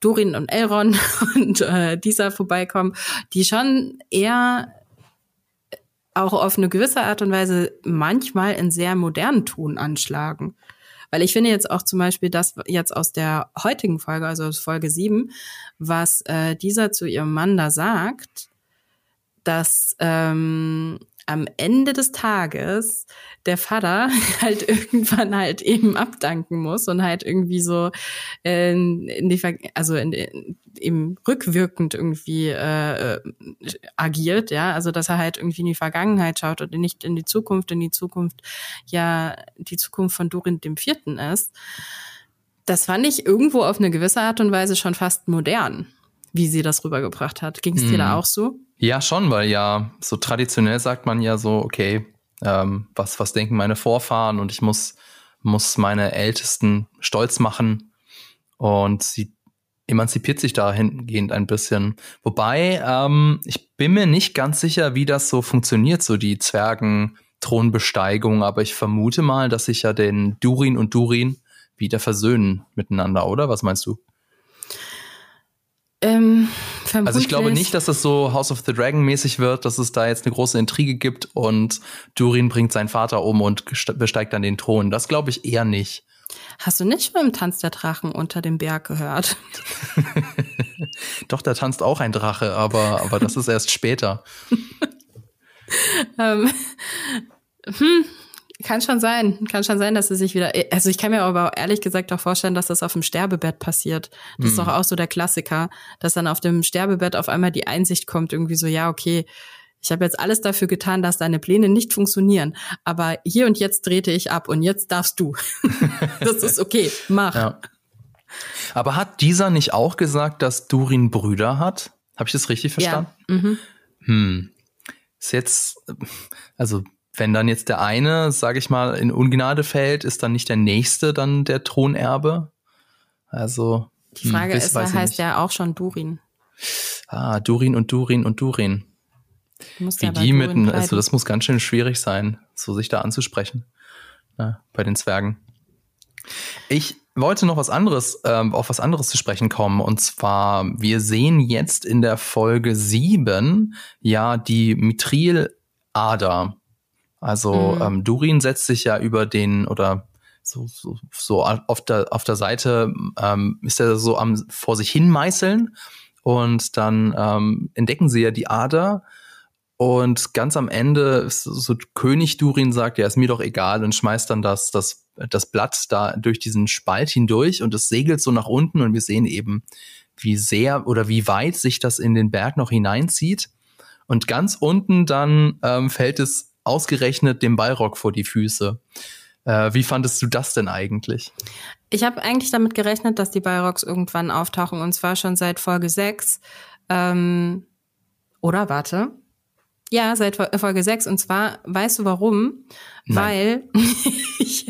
Dorin und Elron und äh, dieser vorbeikommen, die schon eher auch auf eine gewisse Art und Weise manchmal in sehr modernen Ton anschlagen. Weil ich finde jetzt auch zum Beispiel das jetzt aus der heutigen Folge, also aus Folge 7, was äh, dieser zu ihrem Mann da sagt, dass ähm, am Ende des Tages der Vater halt irgendwann halt eben abdanken muss und halt irgendwie so in, in die, also in, in, im rückwirkend irgendwie äh, agiert, ja, also dass er halt irgendwie in die Vergangenheit schaut und nicht in die Zukunft, in die Zukunft ja die Zukunft von Dorin dem Vierten ist. Das fand ich irgendwo auf eine gewisse Art und Weise schon fast modern, wie sie das rübergebracht hat. Ging es dir da mhm. auch so? Ja, schon, weil ja, so traditionell sagt man ja so, okay, ähm, was, was denken meine Vorfahren und ich muss, muss meine Ältesten stolz machen. Und sie emanzipiert sich dahingehend ein bisschen. Wobei, ähm, ich bin mir nicht ganz sicher, wie das so funktioniert, so die Zwergen Thronbesteigung, aber ich vermute mal, dass sich ja den Durin und Durin wieder versöhnen miteinander, oder? Was meinst du? Ähm, also ich glaube nicht, dass das so House of the Dragon mäßig wird, dass es da jetzt eine große Intrige gibt und Durin bringt seinen Vater um und besteigt dann den Thron. Das glaube ich eher nicht. Hast du nicht schon im Tanz der Drachen unter dem Berg gehört? Doch, da tanzt auch ein Drache, aber, aber das ist erst später. ähm, hm, kann schon sein. Kann schon sein, dass sie sich wieder. Also ich kann mir aber ehrlich gesagt auch vorstellen, dass das auf dem Sterbebett passiert. Das hm. ist doch auch so der Klassiker, dass dann auf dem Sterbebett auf einmal die Einsicht kommt, irgendwie so, ja, okay, ich habe jetzt alles dafür getan, dass deine Pläne nicht funktionieren. Aber hier und jetzt drehte ich ab und jetzt darfst du. das ist okay, mach. Ja. Aber hat dieser nicht auch gesagt, dass Durin Brüder hat? Habe ich das richtig verstanden? Ja. Mhm. Hm. Ist jetzt, also wenn dann jetzt der eine, sage ich mal, in Ungnade fällt, ist dann nicht der nächste dann der Thronerbe? Also die Frage hm, ist, er heißt ja auch schon Durin. Ah, Durin und Durin und Durin. Wie die mitten, also das muss ganz schön schwierig sein, so sich da anzusprechen. Ja, ne, bei den Zwergen. Ich wollte noch was anderes, ähm, auf was anderes zu sprechen kommen. Und zwar, wir sehen jetzt in der Folge 7 ja die Mithril-Ader. Also mhm. ähm, Durin setzt sich ja über den oder so, so, so auf der auf der Seite ähm, ist er so am vor sich hin meißeln und dann ähm, entdecken sie ja die Ader und ganz am Ende, so König Durin sagt, ja, ist mir doch egal und schmeißt dann das, das, das Blatt da durch diesen Spalt hindurch und es segelt so nach unten und wir sehen eben, wie sehr oder wie weit sich das in den Berg noch hineinzieht. Und ganz unten dann ähm, fällt es ausgerechnet dem Ballrock vor die Füße. Äh, wie fandest du das denn eigentlich? Ich habe eigentlich damit gerechnet, dass die Ballrocks irgendwann auftauchen und zwar schon seit Folge 6. Ähm, oder warte, ja, seit Folge 6. Und zwar, weißt du warum? Nein. Weil ich,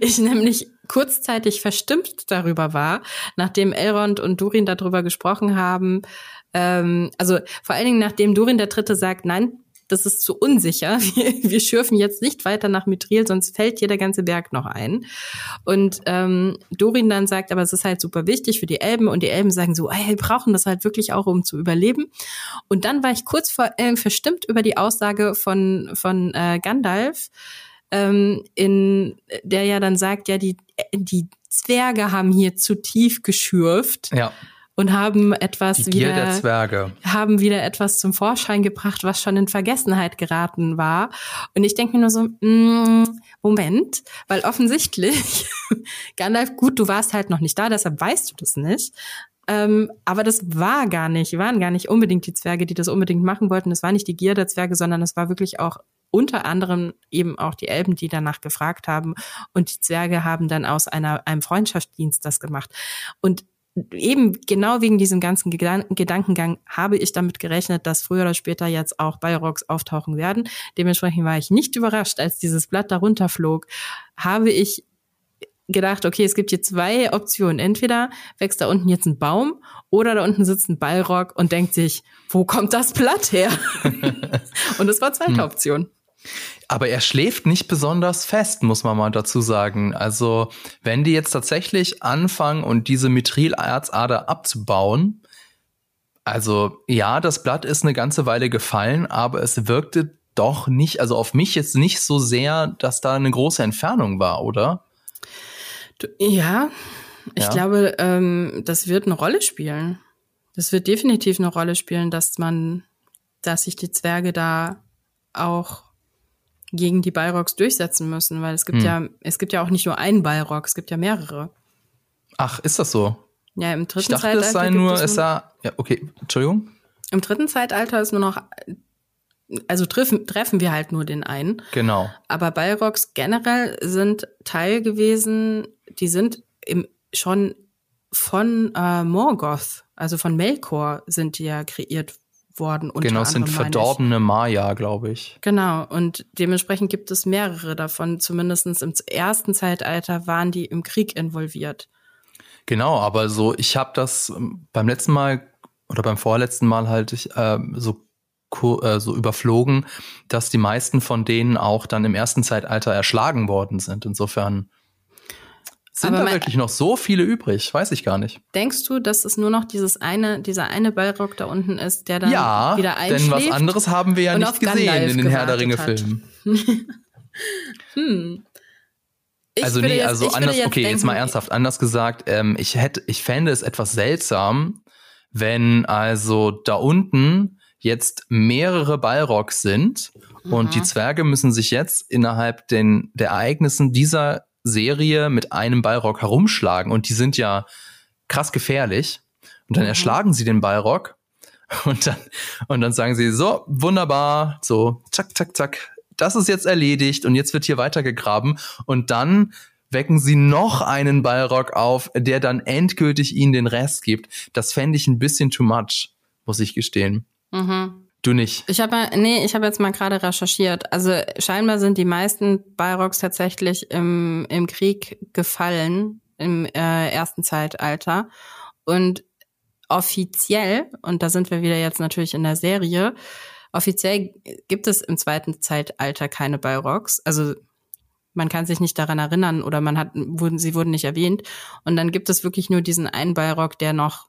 ich nämlich kurzzeitig verstimmt darüber war, nachdem Elrond und Durin darüber gesprochen haben. Ähm, also vor allen Dingen, nachdem Durin der Dritte sagt, nein, das ist zu unsicher. Wir, wir schürfen jetzt nicht weiter nach Mithril, sonst fällt hier der ganze Berg noch ein. Und ähm, Dorin dann sagt, aber es ist halt super wichtig für die Elben und die Elben sagen so, ey, wir brauchen das halt wirklich auch, um zu überleben. Und dann war ich kurz vor, äh, verstimmt über die Aussage von, von äh, Gandalf, ähm, in der ja dann sagt, ja, die, die Zwerge haben hier zu tief geschürft. Ja und haben etwas wieder, haben wieder etwas zum Vorschein gebracht, was schon in Vergessenheit geraten war. Und ich denke mir nur so, mm, Moment, weil offensichtlich, Gandalf, gut, du warst halt noch nicht da, deshalb weißt du das nicht. Ähm, aber das war gar nicht, waren gar nicht unbedingt die Zwerge, die das unbedingt machen wollten. Das war nicht die Gier der Zwerge, sondern es war wirklich auch unter anderem eben auch die Elben, die danach gefragt haben. Und die Zwerge haben dann aus einer, einem Freundschaftsdienst das gemacht. Und eben genau wegen diesem ganzen Gedankengang habe ich damit gerechnet, dass früher oder später jetzt auch Balrogs auftauchen werden. Dementsprechend war ich nicht überrascht, als dieses Blatt darunter flog, habe ich gedacht, okay, es gibt hier zwei Optionen. Entweder wächst da unten jetzt ein Baum oder da unten sitzt ein Ballrock und denkt sich, wo kommt das Blatt her? und es war zweite hm. Option. Aber er schläft nicht besonders fest, muss man mal dazu sagen. Also, wenn die jetzt tatsächlich anfangen und diese Mithril-Erzader abzubauen, also ja, das Blatt ist eine ganze Weile gefallen, aber es wirkte doch nicht, also auf mich jetzt nicht so sehr, dass da eine große Entfernung war, oder? Ja, ich ja. glaube, ähm, das wird eine Rolle spielen. Das wird definitiv eine Rolle spielen, dass man, dass sich die Zwerge da auch gegen die Balrogs durchsetzen müssen, weil es gibt hm. ja, es gibt ja auch nicht nur einen Balrog, es gibt ja mehrere. Ach, ist das so? Ja, im dritten ich dachte, Zeitalter. Es sei nur, es sei, ja, okay, Entschuldigung. Im dritten Zeitalter ist nur noch, also treffen, treffen wir halt nur den einen. Genau. Aber Balrogs generell sind Teil gewesen, die sind im, schon von äh, Morgoth, also von Melkor sind die ja kreiert worden. Genau, es sind verdorbene Maya, glaube ich. Genau, und dementsprechend gibt es mehrere davon. Zumindest im ersten Zeitalter waren die im Krieg involviert. Genau, aber so, ich habe das ähm, beim letzten Mal oder beim vorletzten Mal halt ich, äh, so so überflogen, dass die meisten von denen auch dann im ersten Zeitalter erschlagen worden sind. Insofern sind Aber da wirklich noch so viele übrig? Weiß ich gar nicht. Denkst du, dass es nur noch dieses eine, dieser eine Ballrock da unten ist, der dann ja, wieder einschläft? denn was anderes haben wir ja nicht gesehen Gandalf in den Herr der Ringe-Filmen. hm. Ich also nee, jetzt, also anders, jetzt okay, denken, jetzt mal ernsthaft, anders gesagt, ähm, ich hätte, ich fände es etwas seltsam, wenn also da unten jetzt mehrere Ballrocks sind mhm. und die mhm. Zwerge müssen sich jetzt innerhalb den, der Ereignissen dieser Serie mit einem Ballrock herumschlagen und die sind ja krass gefährlich und dann mhm. erschlagen sie den Ballrock und dann, und dann sagen sie so, wunderbar, so, zack, zack, zack, das ist jetzt erledigt und jetzt wird hier weitergegraben und dann wecken sie noch einen Ballrock auf, der dann endgültig ihnen den Rest gibt. Das fände ich ein bisschen too much, muss ich gestehen. Mhm. Du nicht. Ich habe nee, ich habe jetzt mal gerade recherchiert. Also scheinbar sind die meisten Balrogs tatsächlich im, im Krieg gefallen im äh, ersten Zeitalter und offiziell und da sind wir wieder jetzt natürlich in der Serie Offiziell gibt es im zweiten Zeitalter keine Balrogs. Also man kann sich nicht daran erinnern oder man hat, wurden, sie wurden nicht erwähnt. Und dann gibt es wirklich nur diesen einen Balrog, der noch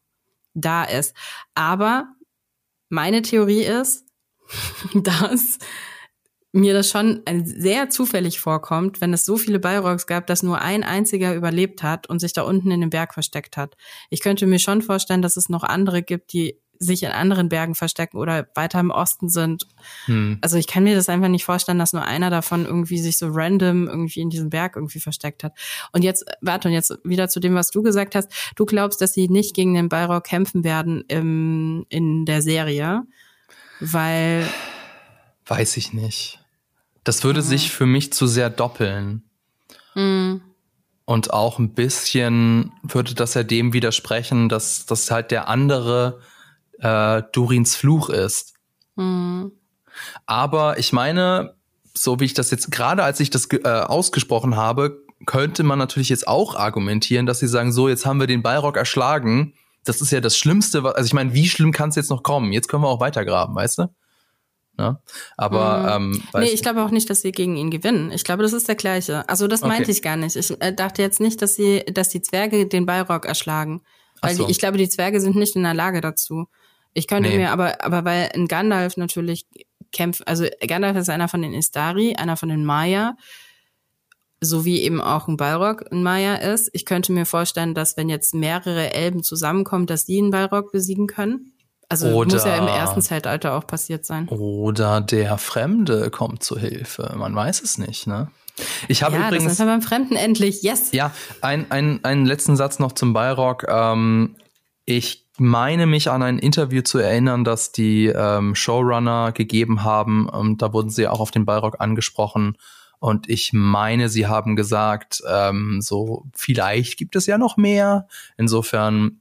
da ist. Aber meine Theorie ist, dass mir das schon sehr zufällig vorkommt, wenn es so viele Balrogs gab, dass nur ein einziger überlebt hat und sich da unten in dem Berg versteckt hat. Ich könnte mir schon vorstellen, dass es noch andere gibt, die sich in anderen Bergen verstecken oder weiter im Osten sind. Hm. Also ich kann mir das einfach nicht vorstellen, dass nur einer davon irgendwie sich so random irgendwie in diesem Berg irgendwie versteckt hat. Und jetzt, warte, und jetzt wieder zu dem, was du gesagt hast. Du glaubst, dass sie nicht gegen den Balrog kämpfen werden im, in der Serie, weil... Weiß ich nicht. Das würde mhm. sich für mich zu sehr doppeln. Mhm. Und auch ein bisschen würde das ja dem widersprechen, dass, dass halt der andere äh, Durins Fluch ist. Mhm. Aber ich meine, so wie ich das jetzt gerade, als ich das äh, ausgesprochen habe, könnte man natürlich jetzt auch argumentieren, dass sie sagen, so, jetzt haben wir den Ballrock erschlagen. Das ist ja das Schlimmste, was, also ich meine, wie schlimm kann es jetzt noch kommen? Jetzt können wir auch weitergraben, weißt du? Ne? Aber mhm. ähm, nee, ich glaube auch nicht, dass sie gegen ihn gewinnen. Ich glaube, das ist der gleiche. Also das okay. meinte ich gar nicht. Ich äh, dachte jetzt nicht, dass sie, dass die Zwerge den Ballrock erschlagen, weil so. die, ich glaube, die Zwerge sind nicht in der Lage dazu. Ich könnte nee. mir aber, aber weil ein Gandalf natürlich kämpft, also Gandalf ist einer von den Istari, einer von den Maya, so wie eben auch ein Balrog ein Maya ist. Ich könnte mir vorstellen, dass wenn jetzt mehrere Elben zusammenkommen, dass die einen Balrog besiegen können. Also oder, muss ja im ersten Zeitalter auch passiert sein. Oder der Fremde kommt zu Hilfe. Man weiß es nicht, ne? Ich habe ja, übrigens. Das ist ja beim Fremden endlich, yes. Ja, ein, ein, einen letzten Satz noch zum Balrog. Ähm, ich meine mich an ein Interview zu erinnern, das die ähm, Showrunner gegeben haben. Und da wurden sie auch auf den Ballrock angesprochen. Und ich meine, sie haben gesagt, ähm, so vielleicht gibt es ja noch mehr. Insofern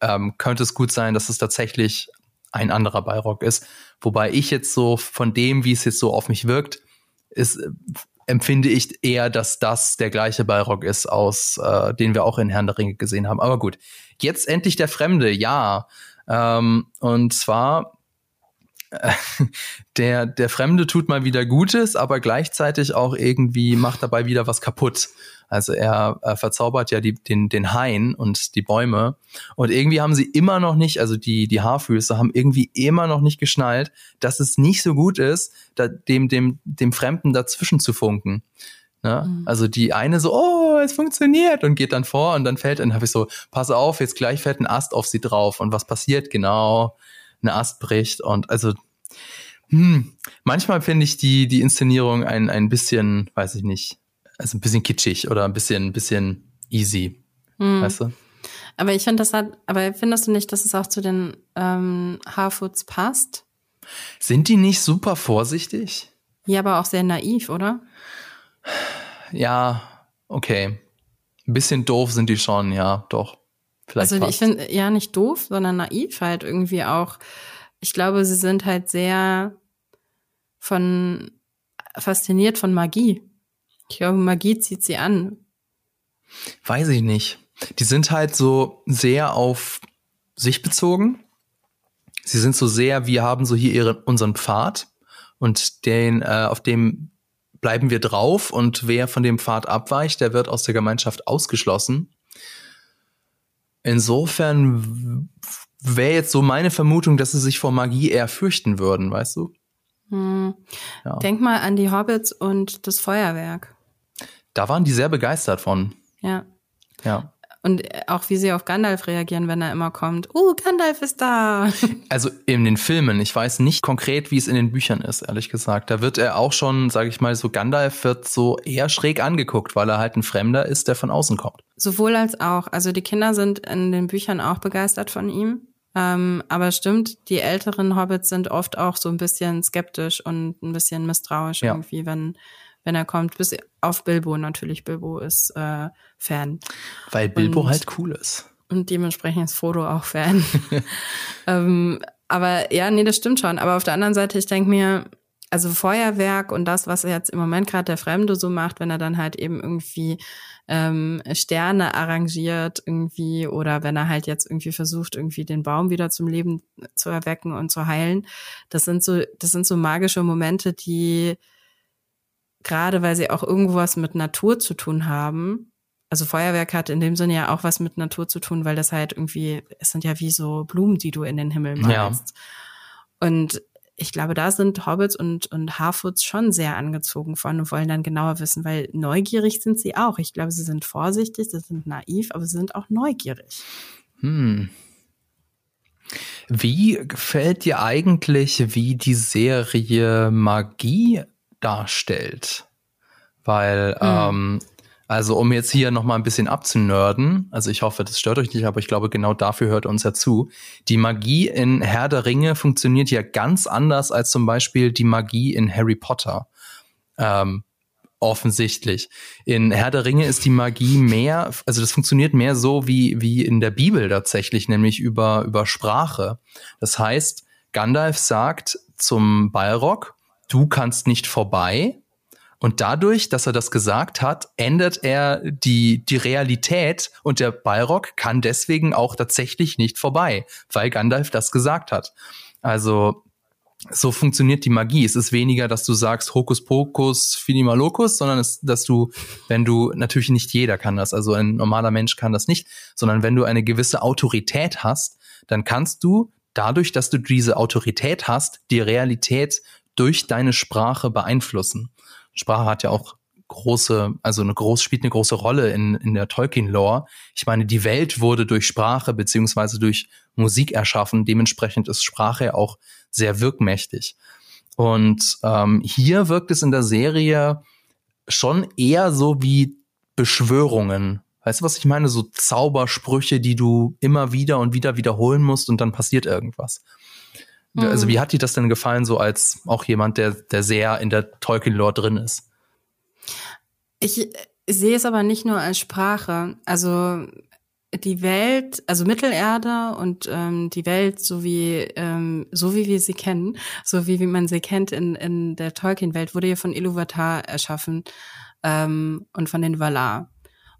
ähm, könnte es gut sein, dass es tatsächlich ein anderer Ballrock ist. Wobei ich jetzt so von dem, wie es jetzt so auf mich wirkt, ist empfinde ich eher, dass das der gleiche Ballrock ist, aus äh, den wir auch in Herrn der Ringe gesehen haben. Aber gut, jetzt endlich der Fremde, ja. Ähm, und zwar äh, der der Fremde tut mal wieder Gutes, aber gleichzeitig auch irgendwie macht dabei wieder was kaputt. Also er, er verzaubert ja die, den, den Hain und die Bäume. Und irgendwie haben sie immer noch nicht, also die, die Haarfüße haben irgendwie immer noch nicht geschnallt, dass es nicht so gut ist, da, dem, dem, dem Fremden dazwischen zu funken. Ne? Mhm. Also die eine so, oh, es funktioniert und geht dann vor und dann fällt, dann habe ich so, pass auf, jetzt gleich fällt ein Ast auf sie drauf und was passiert genau? Ein Ast bricht und also hm, manchmal finde ich die, die Inszenierung ein, ein bisschen, weiß ich nicht, also ein bisschen kitschig oder ein bisschen, ein bisschen easy. Hm. Weißt du? Aber ich finde, das hat, aber findest du nicht, dass es auch zu den ähm, Harfoots passt? Sind die nicht super vorsichtig? Ja, aber auch sehr naiv, oder? Ja, okay. Ein bisschen doof sind die schon, ja, doch. Vielleicht also ich finde, ja, nicht doof, sondern naiv halt irgendwie auch. Ich glaube, sie sind halt sehr von fasziniert von Magie. Ich glaube, Magie zieht sie an. Weiß ich nicht. Die sind halt so sehr auf sich bezogen. Sie sind so sehr, wir haben so hier ihren, unseren Pfad und den, äh, auf dem bleiben wir drauf und wer von dem Pfad abweicht, der wird aus der Gemeinschaft ausgeschlossen. Insofern wäre jetzt so meine Vermutung, dass sie sich vor Magie eher fürchten würden, weißt du? Hm. Ja. Denk mal an die Hobbits und das Feuerwerk. Da waren die sehr begeistert von. Ja. Ja. Und auch wie sie auf Gandalf reagieren, wenn er immer kommt. Uh, Gandalf ist da. Also in den Filmen. Ich weiß nicht konkret, wie es in den Büchern ist, ehrlich gesagt. Da wird er auch schon, sage ich mal, so Gandalf wird so eher schräg angeguckt, weil er halt ein Fremder ist, der von außen kommt. Sowohl als auch. Also die Kinder sind in den Büchern auch begeistert von ihm. Ähm, aber stimmt, die älteren Hobbits sind oft auch so ein bisschen skeptisch und ein bisschen misstrauisch ja. irgendwie, wenn wenn er kommt, bis auf Bilbo natürlich. Bilbo ist äh, Fan. Weil Bilbo und, halt cool ist. Und dementsprechend ist Frodo auch Fan. ähm, aber ja, nee, das stimmt schon. Aber auf der anderen Seite, ich denke mir, also Feuerwerk und das, was er jetzt im Moment gerade der Fremde so macht, wenn er dann halt eben irgendwie ähm, Sterne arrangiert irgendwie oder wenn er halt jetzt irgendwie versucht, irgendwie den Baum wieder zum Leben zu erwecken und zu heilen. Das sind so, das sind so magische Momente, die gerade weil sie auch irgendwas mit Natur zu tun haben. Also Feuerwerk hat in dem Sinne ja auch was mit Natur zu tun, weil das halt irgendwie, es sind ja wie so Blumen, die du in den Himmel malst. Ja. Und ich glaube, da sind Hobbits und, und Harfoots schon sehr angezogen von und wollen dann genauer wissen, weil neugierig sind sie auch. Ich glaube, sie sind vorsichtig, sie sind naiv, aber sie sind auch neugierig. Hm. Wie gefällt dir eigentlich, wie die Serie Magie darstellt. Weil, mhm. ähm, also um jetzt hier nochmal ein bisschen abzunörden, also ich hoffe, das stört euch nicht, aber ich glaube, genau dafür hört uns ja zu. Die Magie in Herr der Ringe funktioniert ja ganz anders als zum Beispiel die Magie in Harry Potter. Ähm, offensichtlich. In Herr der Ringe ist die Magie mehr, also das funktioniert mehr so wie, wie in der Bibel tatsächlich, nämlich über, über Sprache. Das heißt, Gandalf sagt zum Balrog, du kannst nicht vorbei. Und dadurch, dass er das gesagt hat, ändert er die, die Realität und der Balrog kann deswegen auch tatsächlich nicht vorbei, weil Gandalf das gesagt hat. Also so funktioniert die Magie. Es ist weniger, dass du sagst Hokus Pokus, Finimalokus, sondern es, dass du, wenn du, natürlich nicht jeder kann das, also ein normaler Mensch kann das nicht, sondern wenn du eine gewisse Autorität hast, dann kannst du dadurch, dass du diese Autorität hast, die Realität durch deine Sprache beeinflussen. Sprache hat ja auch große, also eine groß, spielt eine große Rolle in, in der Tolkien-Lore. Ich meine, die Welt wurde durch Sprache beziehungsweise durch Musik erschaffen. Dementsprechend ist Sprache auch sehr wirkmächtig. Und ähm, hier wirkt es in der Serie schon eher so wie Beschwörungen. Weißt du, was ich meine? So Zaubersprüche, die du immer wieder und wieder wiederholen musst und dann passiert irgendwas. Mhm. Also wie hat dir das denn gefallen, so als auch jemand, der, der sehr in der Tolkien-Lore drin ist? Ich sehe es aber nicht nur als Sprache. Also die Welt, also Mittelerde und ähm, die Welt, so wie ähm, so wie wir sie kennen, so wie, wie man sie kennt in, in der Tolkien-Welt, wurde ja von Iluvatar erschaffen ähm, und von den Valar.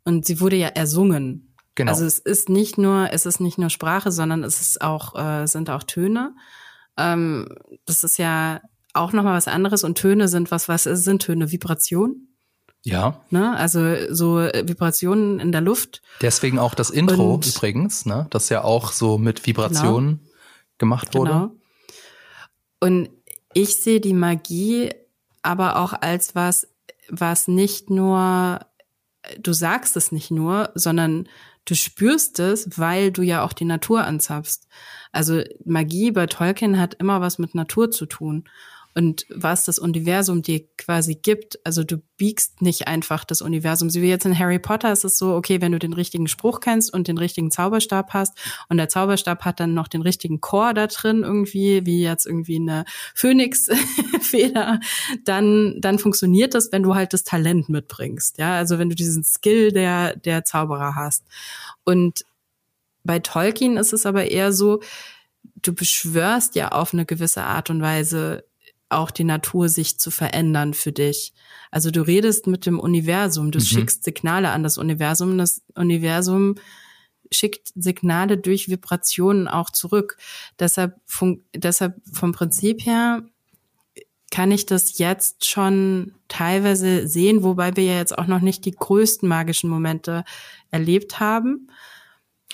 Und sie wurde ja ersungen. Genau. Also es ist nicht nur, es ist nicht nur Sprache, sondern es ist auch, äh, sind auch Töne. Ähm, das ist ja auch nochmal was anderes und Töne sind was, was sind Töne? Vibration? Ja. Ne? Also so Vibrationen in der Luft. Deswegen auch das Intro und, übrigens, ne? Das ja auch so mit Vibrationen genau. gemacht wurde. Genau. Und ich sehe die Magie aber auch als was, was nicht nur, du sagst es nicht nur, sondern du spürst es, weil du ja auch die Natur anzapfst. Also Magie bei Tolkien hat immer was mit Natur zu tun und was das Universum dir quasi gibt. Also du biegst nicht einfach das Universum. So wie jetzt in Harry Potter ist es so, okay, wenn du den richtigen Spruch kennst und den richtigen Zauberstab hast und der Zauberstab hat dann noch den richtigen Chor da drin irgendwie, wie jetzt irgendwie eine Phönixfeder, dann, dann funktioniert das, wenn du halt das Talent mitbringst. Ja, also wenn du diesen Skill der, der Zauberer hast. Und bei Tolkien ist es aber eher so, du beschwörst ja auf eine gewisse Art und Weise auch die Natur sich zu verändern für dich. Also du redest mit dem Universum, du mhm. schickst Signale an das Universum, das Universum schickt Signale durch Vibrationen auch zurück. Deshalb, deshalb vom Prinzip her kann ich das jetzt schon teilweise sehen, wobei wir ja jetzt auch noch nicht die größten magischen Momente erlebt haben.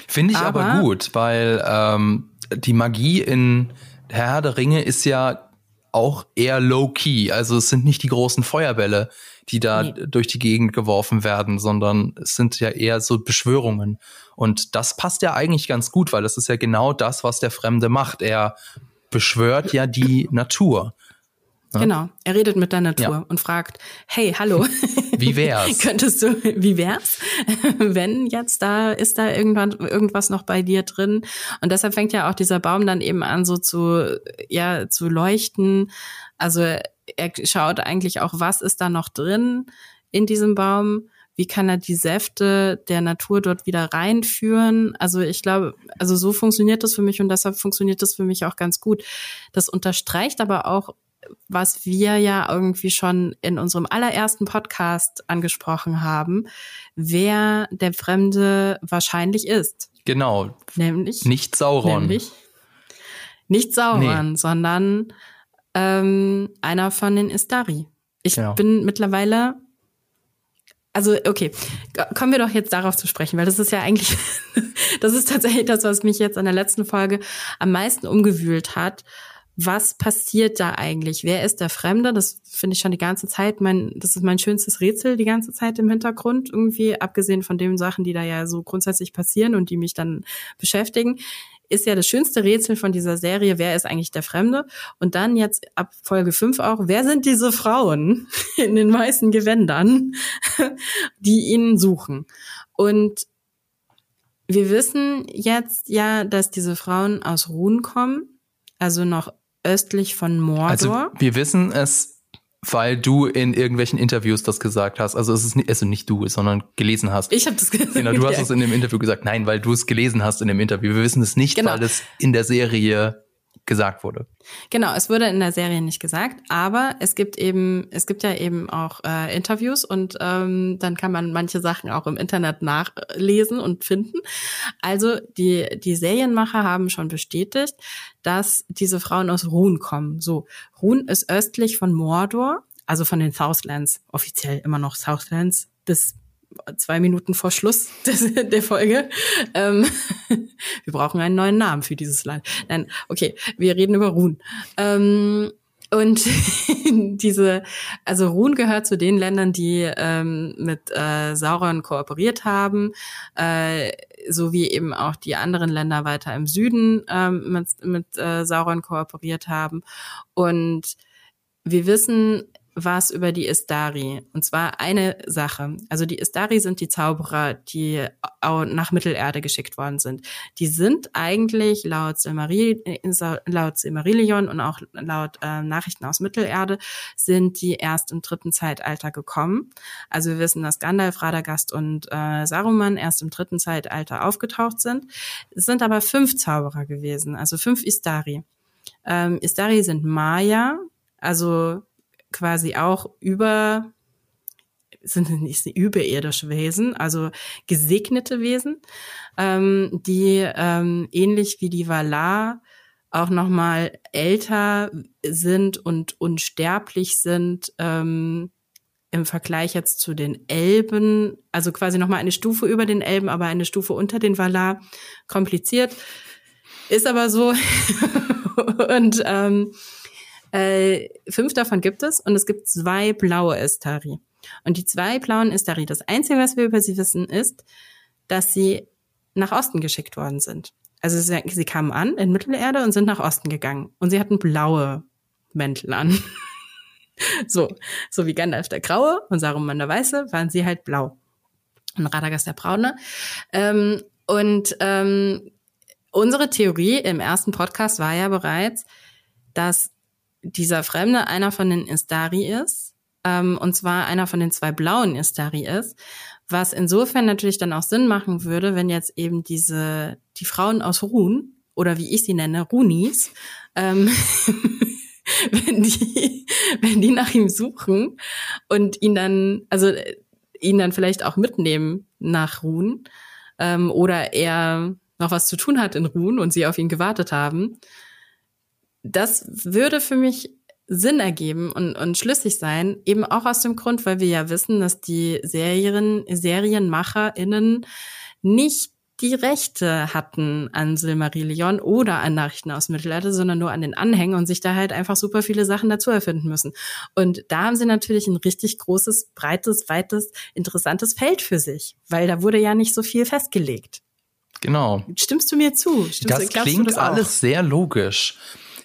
Finde ich aber, aber, gut, weil ähm, die Magie in Herr der Ringe ist ja auch eher low-key. Also es sind nicht die großen Feuerbälle, die da nee. durch die Gegend geworfen werden, sondern es sind ja eher so Beschwörungen. Und das passt ja eigentlich ganz gut, weil das ist ja genau das, was der Fremde macht. Er beschwört ja die Natur. Ja? Genau, er redet mit der Natur ja. und fragt, hey, hallo. Wie wär's? Könntest du, wie wär's? Wenn jetzt da, ist da irgendwann, irgendwas noch bei dir drin? Und deshalb fängt ja auch dieser Baum dann eben an, so zu, ja, zu leuchten. Also er schaut eigentlich auch, was ist da noch drin in diesem Baum? Wie kann er die Säfte der Natur dort wieder reinführen? Also ich glaube, also so funktioniert das für mich und deshalb funktioniert das für mich auch ganz gut. Das unterstreicht aber auch was wir ja irgendwie schon in unserem allerersten Podcast angesprochen haben, wer der Fremde wahrscheinlich ist. Genau. Nämlich nicht Sauron. Nämlich nicht Sauron, nee. sondern ähm, einer von den Istari. Ich genau. bin mittlerweile also okay, kommen wir doch jetzt darauf zu sprechen, weil das ist ja eigentlich, das ist tatsächlich das, was mich jetzt an der letzten Folge am meisten umgewühlt hat was passiert da eigentlich? Wer ist der Fremde? Das finde ich schon die ganze Zeit mein, das ist mein schönstes Rätsel die ganze Zeit im Hintergrund irgendwie, abgesehen von den Sachen, die da ja so grundsätzlich passieren und die mich dann beschäftigen, ist ja das schönste Rätsel von dieser Serie, wer ist eigentlich der Fremde? Und dann jetzt ab Folge 5 auch, wer sind diese Frauen in den weißen Gewändern, die ihn suchen? Und wir wissen jetzt ja, dass diese Frauen aus Ruhen kommen, also noch östlich von Mordor. Also wir wissen es, weil du in irgendwelchen Interviews das gesagt hast. Also es ist nicht, also nicht du, sondern gelesen hast. Ich habe das gesagt. Genau, du hast es in dem Interview gesagt. Nein, weil du es gelesen hast in dem Interview. Wir wissen es nicht, genau. weil es in der Serie gesagt wurde. Genau, es wurde in der Serie nicht gesagt, aber es gibt eben, es gibt ja eben auch äh, Interviews und ähm, dann kann man manche Sachen auch im Internet nachlesen und finden. Also die, die Serienmacher haben schon bestätigt, dass diese Frauen aus Ruhn kommen. So, Ruhn ist östlich von Mordor, also von den Southlands, offiziell immer noch Southlands, bis zwei Minuten vor Schluss des, der Folge. Ähm, wir brauchen einen neuen Namen für dieses Land. Nein, okay, wir reden über Ruhn. Ähm, und diese, also Ruhn gehört zu den Ländern, die ähm, mit äh, Sauron kooperiert haben, äh, so wie eben auch die anderen Länder weiter im Süden ähm, mit, mit äh, Sauron kooperiert haben. Und wir wissen was über die Istari. Und zwar eine Sache. Also die Istari sind die Zauberer, die nach Mittelerde geschickt worden sind. Die sind eigentlich laut, Silmarillion und auch laut äh, Nachrichten aus Mittelerde sind die erst im dritten Zeitalter gekommen. Also wir wissen, dass Gandalf, Radagast und äh, Saruman erst im dritten Zeitalter aufgetaucht sind. Es sind aber fünf Zauberer gewesen, also fünf Istari. Ähm, Istari sind Maya, also quasi auch über sind nicht überirdische Wesen, also gesegnete Wesen, ähm, die ähm, ähnlich wie die Valar auch noch mal älter sind und unsterblich sind ähm, im Vergleich jetzt zu den Elben, also quasi noch mal eine Stufe über den Elben, aber eine Stufe unter den Valar. Kompliziert, ist aber so und ähm, äh, fünf davon gibt es und es gibt zwei blaue Estari. Und die zwei blauen Estari, das Einzige, was wir über sie wissen, ist, dass sie nach Osten geschickt worden sind. Also sie, sie kamen an in Mittelerde und sind nach Osten gegangen. Und sie hatten blaue Mäntel an. so, so wie Gandalf der Graue und Saruman der Weiße waren sie halt blau. Und Radagast der Braune. Ähm, und ähm, unsere Theorie im ersten Podcast war ja bereits, dass dieser Fremde einer von den Istari ist, ähm, und zwar einer von den zwei blauen Istari ist, was insofern natürlich dann auch Sinn machen würde, wenn jetzt eben diese, die Frauen aus Ruhn, oder wie ich sie nenne, Runis, ähm, wenn die, wenn die nach ihm suchen und ihn dann, also ihn dann vielleicht auch mitnehmen nach Ruhn, ähm, oder er noch was zu tun hat in Ruhen und sie auf ihn gewartet haben. Das würde für mich Sinn ergeben und, und schlüssig sein, eben auch aus dem Grund, weil wir ja wissen, dass die Serien, SerienmacherInnen nicht die Rechte hatten an Silmarillion oder an Nachrichten aus Mittelalter, sondern nur an den Anhängen und sich da halt einfach super viele Sachen dazu erfinden müssen. Und da haben sie natürlich ein richtig großes, breites, weites, interessantes Feld für sich, weil da wurde ja nicht so viel festgelegt. Genau. Stimmst du mir zu? Stimmst das du, klingt das alles sehr logisch.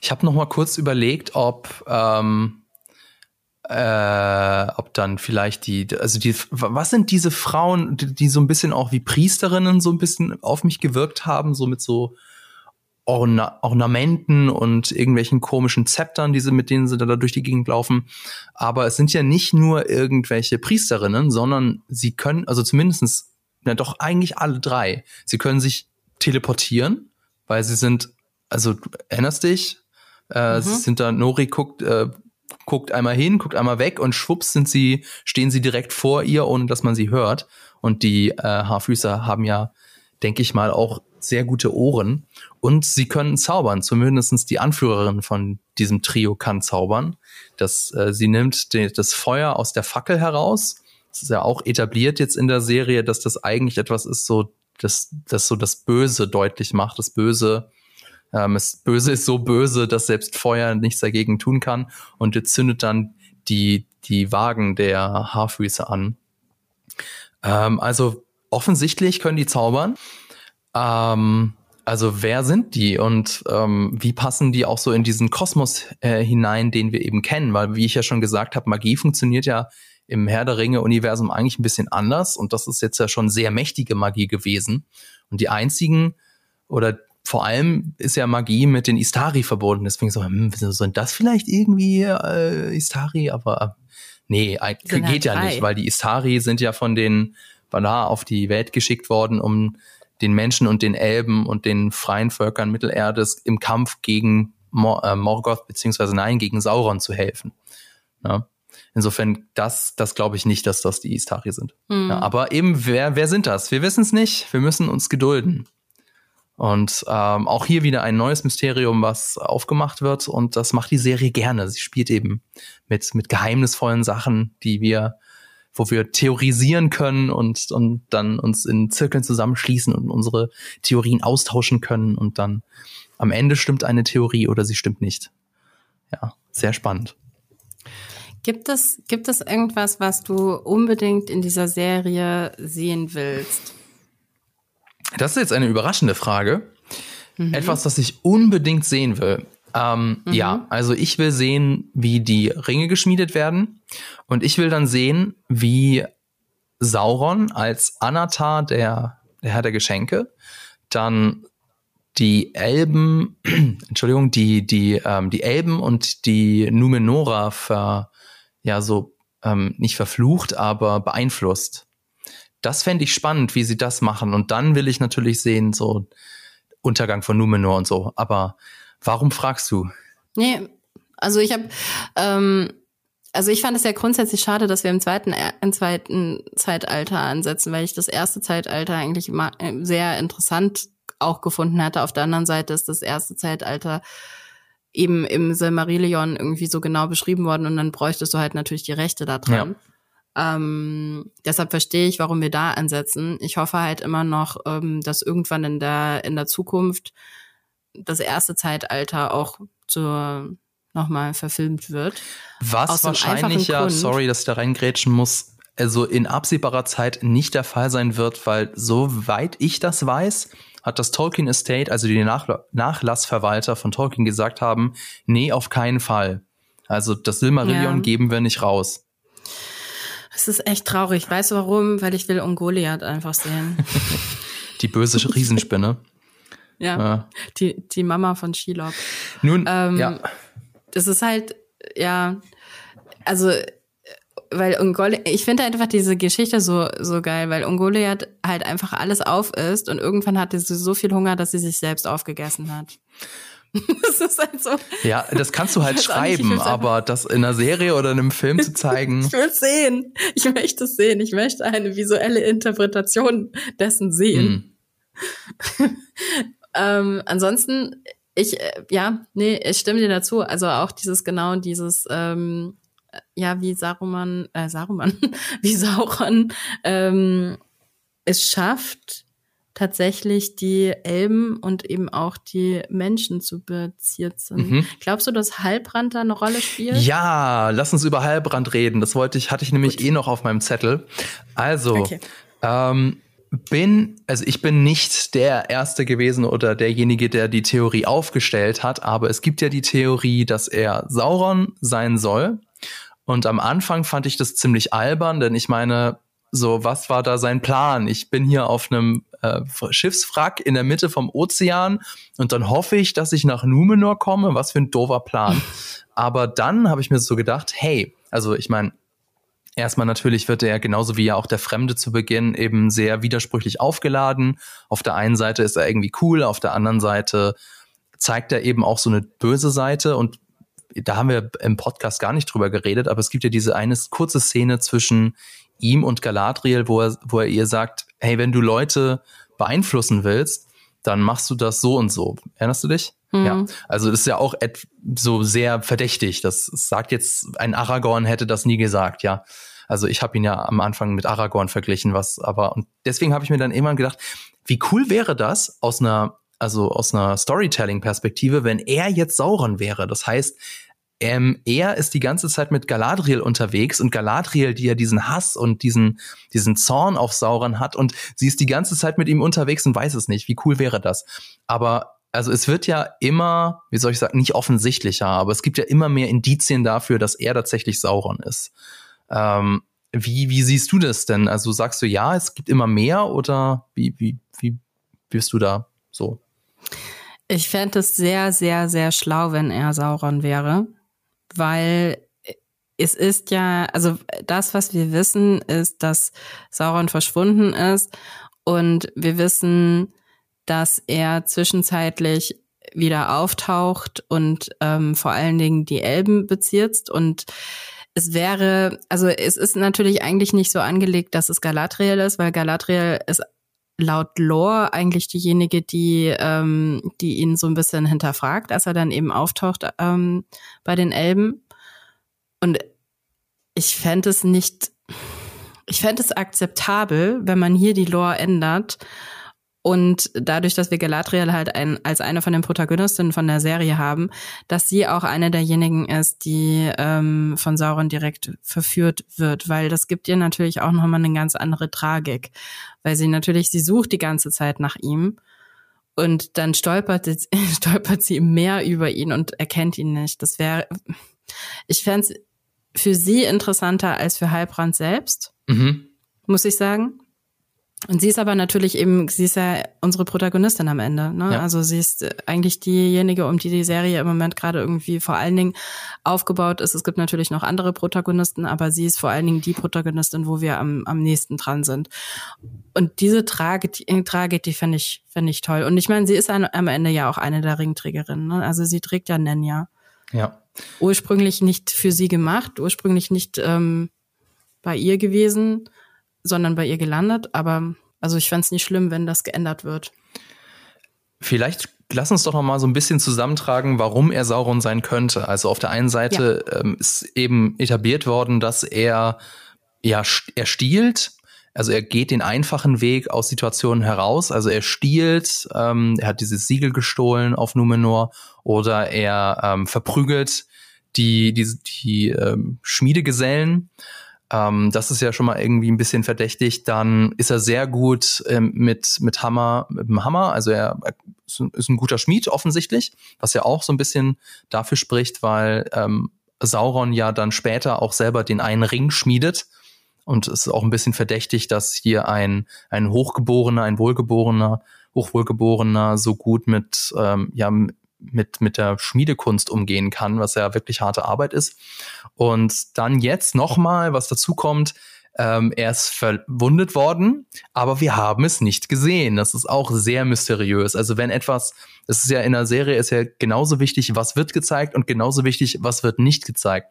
Ich habe noch mal kurz überlegt, ob ähm, äh, ob dann vielleicht die, also die, was sind diese Frauen, die, die so ein bisschen auch wie Priesterinnen so ein bisschen auf mich gewirkt haben, so mit so Orna Ornamenten und irgendwelchen komischen Zeptern, diese, mit denen sie da durch die Gegend laufen. Aber es sind ja nicht nur irgendwelche Priesterinnen, sondern sie können, also zumindestens, na doch eigentlich alle drei. Sie können sich teleportieren, weil sie sind, also erinnerst dich, äh, mhm. sind da, Nori guckt, äh, guckt einmal hin, guckt einmal weg und schwupps sind sie, stehen sie direkt vor ihr, ohne dass man sie hört. Und die äh, Haarfüßer haben ja, denke ich mal, auch sehr gute Ohren. Und sie können zaubern. Zumindestens die Anführerin von diesem Trio kann zaubern. Das, äh, sie nimmt die, das Feuer aus der Fackel heraus. Das ist ja auch etabliert jetzt in der Serie, dass das eigentlich etwas ist, so, das, das so das Böse deutlich macht. Das Böse ähm, das Böse ist so böse, dass selbst Feuer nichts dagegen tun kann. Und jetzt zündet dann die, die Wagen der Haarfüße an. Ähm, also offensichtlich können die zaubern. Ähm, also wer sind die und ähm, wie passen die auch so in diesen Kosmos äh, hinein, den wir eben kennen? Weil, wie ich ja schon gesagt habe, Magie funktioniert ja im Herr der Ringe-Universum eigentlich ein bisschen anders und das ist jetzt ja schon sehr mächtige Magie gewesen. Und die einzigen oder vor allem ist ja Magie mit den Istari verbunden. Deswegen so, hm, sind das vielleicht irgendwie äh, Istari? Aber äh, nee, geht halt ja frei. nicht, weil die Istari sind ja von den Valar auf die Welt geschickt worden, um den Menschen und den Elben und den freien Völkern Mittelerdes im Kampf gegen Mor äh, Morgoth beziehungsweise nein, gegen Sauron zu helfen. Ja. Insofern, das, das glaube ich nicht, dass das die Istari sind. Mhm. Ja, aber eben, wer, wer sind das? Wir wissen es nicht. Wir müssen uns gedulden. Und ähm, auch hier wieder ein neues Mysterium, was aufgemacht wird. Und das macht die Serie gerne. Sie spielt eben mit, mit geheimnisvollen Sachen, die wir, wo wir theorisieren können und, und dann uns in Zirkeln zusammenschließen und unsere Theorien austauschen können. Und dann am Ende stimmt eine Theorie oder sie stimmt nicht. Ja, sehr spannend. Gibt es, gibt es irgendwas, was du unbedingt in dieser Serie sehen willst? Das ist jetzt eine überraschende Frage. Mhm. Etwas, das ich unbedingt sehen will. Ähm, mhm. Ja, also ich will sehen, wie die Ringe geschmiedet werden. Und ich will dann sehen, wie Sauron als Anatar, der, der Herr der Geschenke, dann die Elben, Entschuldigung, die, die, ähm, die Elben und die Numenora ver, ja, so, ähm, nicht verflucht, aber beeinflusst das fände ich spannend, wie sie das machen. Und dann will ich natürlich sehen, so Untergang von Numenor und so. Aber warum fragst du? Nee, also ich habe, ähm, also ich fand es ja grundsätzlich schade, dass wir im zweiten, äh, im zweiten Zeitalter ansetzen, weil ich das erste Zeitalter eigentlich äh, sehr interessant auch gefunden hatte. Auf der anderen Seite ist das erste Zeitalter eben im Silmarillion irgendwie so genau beschrieben worden und dann bräuchtest du halt natürlich die Rechte da dran. Ja. Ähm, deshalb verstehe ich, warum wir da ansetzen. Ich hoffe halt immer noch, ähm, dass irgendwann in der, in der Zukunft das erste Zeitalter auch zur nochmal verfilmt wird. Was wahrscheinlich ja, Grund, sorry, dass ich da reingrätschen muss, also in absehbarer Zeit nicht der Fall sein wird, weil soweit ich das weiß, hat das Tolkien Estate, also die Nachla Nachlassverwalter von Tolkien gesagt haben, nee, auf keinen Fall. Also das Silmarillion ja. geben wir nicht raus. Es ist echt traurig. Weißt du warum? Weil ich will Ungoliath einfach sehen. die böse Riesenspinne. ja, ja, Die, die Mama von Shelob. Nun, ähm, ja. Das ist halt, ja, also, weil Ungoliath, ich finde einfach diese Geschichte so, so geil, weil Ungoliath halt einfach alles auf ist und irgendwann hatte sie so viel Hunger, dass sie sich selbst aufgegessen hat. das ist halt so. Ja, das kannst du halt schreiben, nicht, aber das in einer Serie oder in einem Film zu zeigen. ich will es sehen. Ich möchte es sehen. Ich möchte eine visuelle Interpretation dessen sehen. Hm. ähm, ansonsten, ich, äh, ja, nee, ich stimme dir dazu. Also auch dieses genau dieses, ähm, ja, wie Saruman, äh, Saruman, wie Sauron ähm, es schafft, tatsächlich die Elben und eben auch die Menschen zu beziert sind. Mhm. Glaubst du, dass Heilbrand da eine Rolle spielt? Ja, lass uns über Heilbrand reden. Das wollte ich, hatte ich nämlich Gut. eh noch auf meinem Zettel. Also, okay. ähm, bin, also ich bin nicht der Erste gewesen oder derjenige, der die Theorie aufgestellt hat, aber es gibt ja die Theorie, dass er Sauron sein soll. Und am Anfang fand ich das ziemlich albern, denn ich meine, so, was war da sein Plan? Ich bin hier auf einem äh, Schiffswrack in der Mitte vom Ozean und dann hoffe ich, dass ich nach Numenor komme. Was für ein doofer Plan. Aber dann habe ich mir so gedacht, hey, also ich meine, erstmal natürlich wird er genauso wie ja auch der Fremde zu Beginn eben sehr widersprüchlich aufgeladen. Auf der einen Seite ist er irgendwie cool, auf der anderen Seite zeigt er eben auch so eine böse Seite und da haben wir im Podcast gar nicht drüber geredet, aber es gibt ja diese eine kurze Szene zwischen ihm und Galadriel, wo er, wo er ihr sagt, hey, wenn du Leute beeinflussen willst, dann machst du das so und so. Erinnerst du dich? Mhm. Ja. Also das ist ja auch so sehr verdächtig. Das sagt jetzt, ein Aragorn hätte das nie gesagt, ja. Also ich habe ihn ja am Anfang mit Aragorn verglichen, was aber und deswegen habe ich mir dann irgendwann gedacht, wie cool wäre das aus einer also aus einer Storytelling-Perspektive, wenn er jetzt Sauron wäre. Das heißt, ähm, er ist die ganze Zeit mit Galadriel unterwegs und Galadriel, die ja diesen Hass und diesen, diesen Zorn auf Sauron hat und sie ist die ganze Zeit mit ihm unterwegs und weiß es nicht. Wie cool wäre das? Aber also es wird ja immer, wie soll ich sagen, nicht offensichtlicher, aber es gibt ja immer mehr Indizien dafür, dass er tatsächlich Sauron ist. Ähm, wie, wie siehst du das denn? Also sagst du ja, es gibt immer mehr oder wie, wie, wie bist du da so? Ich fände es sehr, sehr, sehr schlau, wenn er Sauron wäre weil es ist ja, also das, was wir wissen, ist, dass Sauron verschwunden ist. Und wir wissen, dass er zwischenzeitlich wieder auftaucht und ähm, vor allen Dingen die Elben bezirzt. Und es wäre, also es ist natürlich eigentlich nicht so angelegt, dass es Galadriel ist, weil Galadriel ist laut Lore eigentlich diejenige, die, ähm, die ihn so ein bisschen hinterfragt, als er dann eben auftaucht ähm, bei den Elben. Und ich fände es nicht, ich fände es akzeptabel, wenn man hier die Lore ändert und dadurch, dass wir Galadriel halt ein, als eine von den Protagonistinnen von der Serie haben, dass sie auch eine derjenigen ist, die ähm, von Sauron direkt verführt wird, weil das gibt ihr natürlich auch nochmal eine ganz andere Tragik, weil sie natürlich, sie sucht die ganze Zeit nach ihm und dann stolpert, stolpert sie mehr über ihn und erkennt ihn nicht. Das wäre, ich fände es für sie interessanter als für Heilbrand selbst, mhm. muss ich sagen. Und sie ist aber natürlich eben, sie ist ja unsere Protagonistin am Ende. Ne? Ja. Also sie ist eigentlich diejenige, um die die Serie im Moment gerade irgendwie vor allen Dingen aufgebaut ist. Es gibt natürlich noch andere Protagonisten, aber sie ist vor allen Dingen die Protagonistin, wo wir am, am nächsten dran sind. Und diese Tragik, Tragik die finde ich, finde ich toll. Und ich meine, sie ist ein, am Ende ja auch eine der Ringträgerinnen. Ne? Also sie trägt ja Nenya. Ja. Ursprünglich nicht für sie gemacht, ursprünglich nicht ähm, bei ihr gewesen sondern bei ihr gelandet. Aber also ich fände es nicht schlimm, wenn das geändert wird. Vielleicht lass uns doch noch mal so ein bisschen zusammentragen, warum er Sauron sein könnte. Also auf der einen Seite ja. ähm, ist eben etabliert worden, dass er ja er stiehlt. Also er geht den einfachen Weg aus Situationen heraus. Also er stiehlt, ähm, er hat dieses Siegel gestohlen auf Numenor oder er ähm, verprügelt die die, die ähm, Schmiedegesellen. Ähm, das ist ja schon mal irgendwie ein bisschen verdächtig. Dann ist er sehr gut ähm, mit, mit Hammer, mit dem Hammer. Also er, er ist ein guter Schmied offensichtlich, was ja auch so ein bisschen dafür spricht, weil ähm, Sauron ja dann später auch selber den einen Ring schmiedet. Und es ist auch ein bisschen verdächtig, dass hier ein, ein Hochgeborener, ein Wohlgeborener, Hochwohlgeborener so gut mit, ähm, ja, mit, mit der Schmiedekunst umgehen kann, was ja wirklich harte Arbeit ist. Und dann jetzt nochmal, was dazu kommt, ähm, er ist verwundet worden, aber wir haben es nicht gesehen. Das ist auch sehr mysteriös. Also wenn etwas, das ist ja in der Serie ist ja genauso wichtig, was wird gezeigt und genauso wichtig, was wird nicht gezeigt.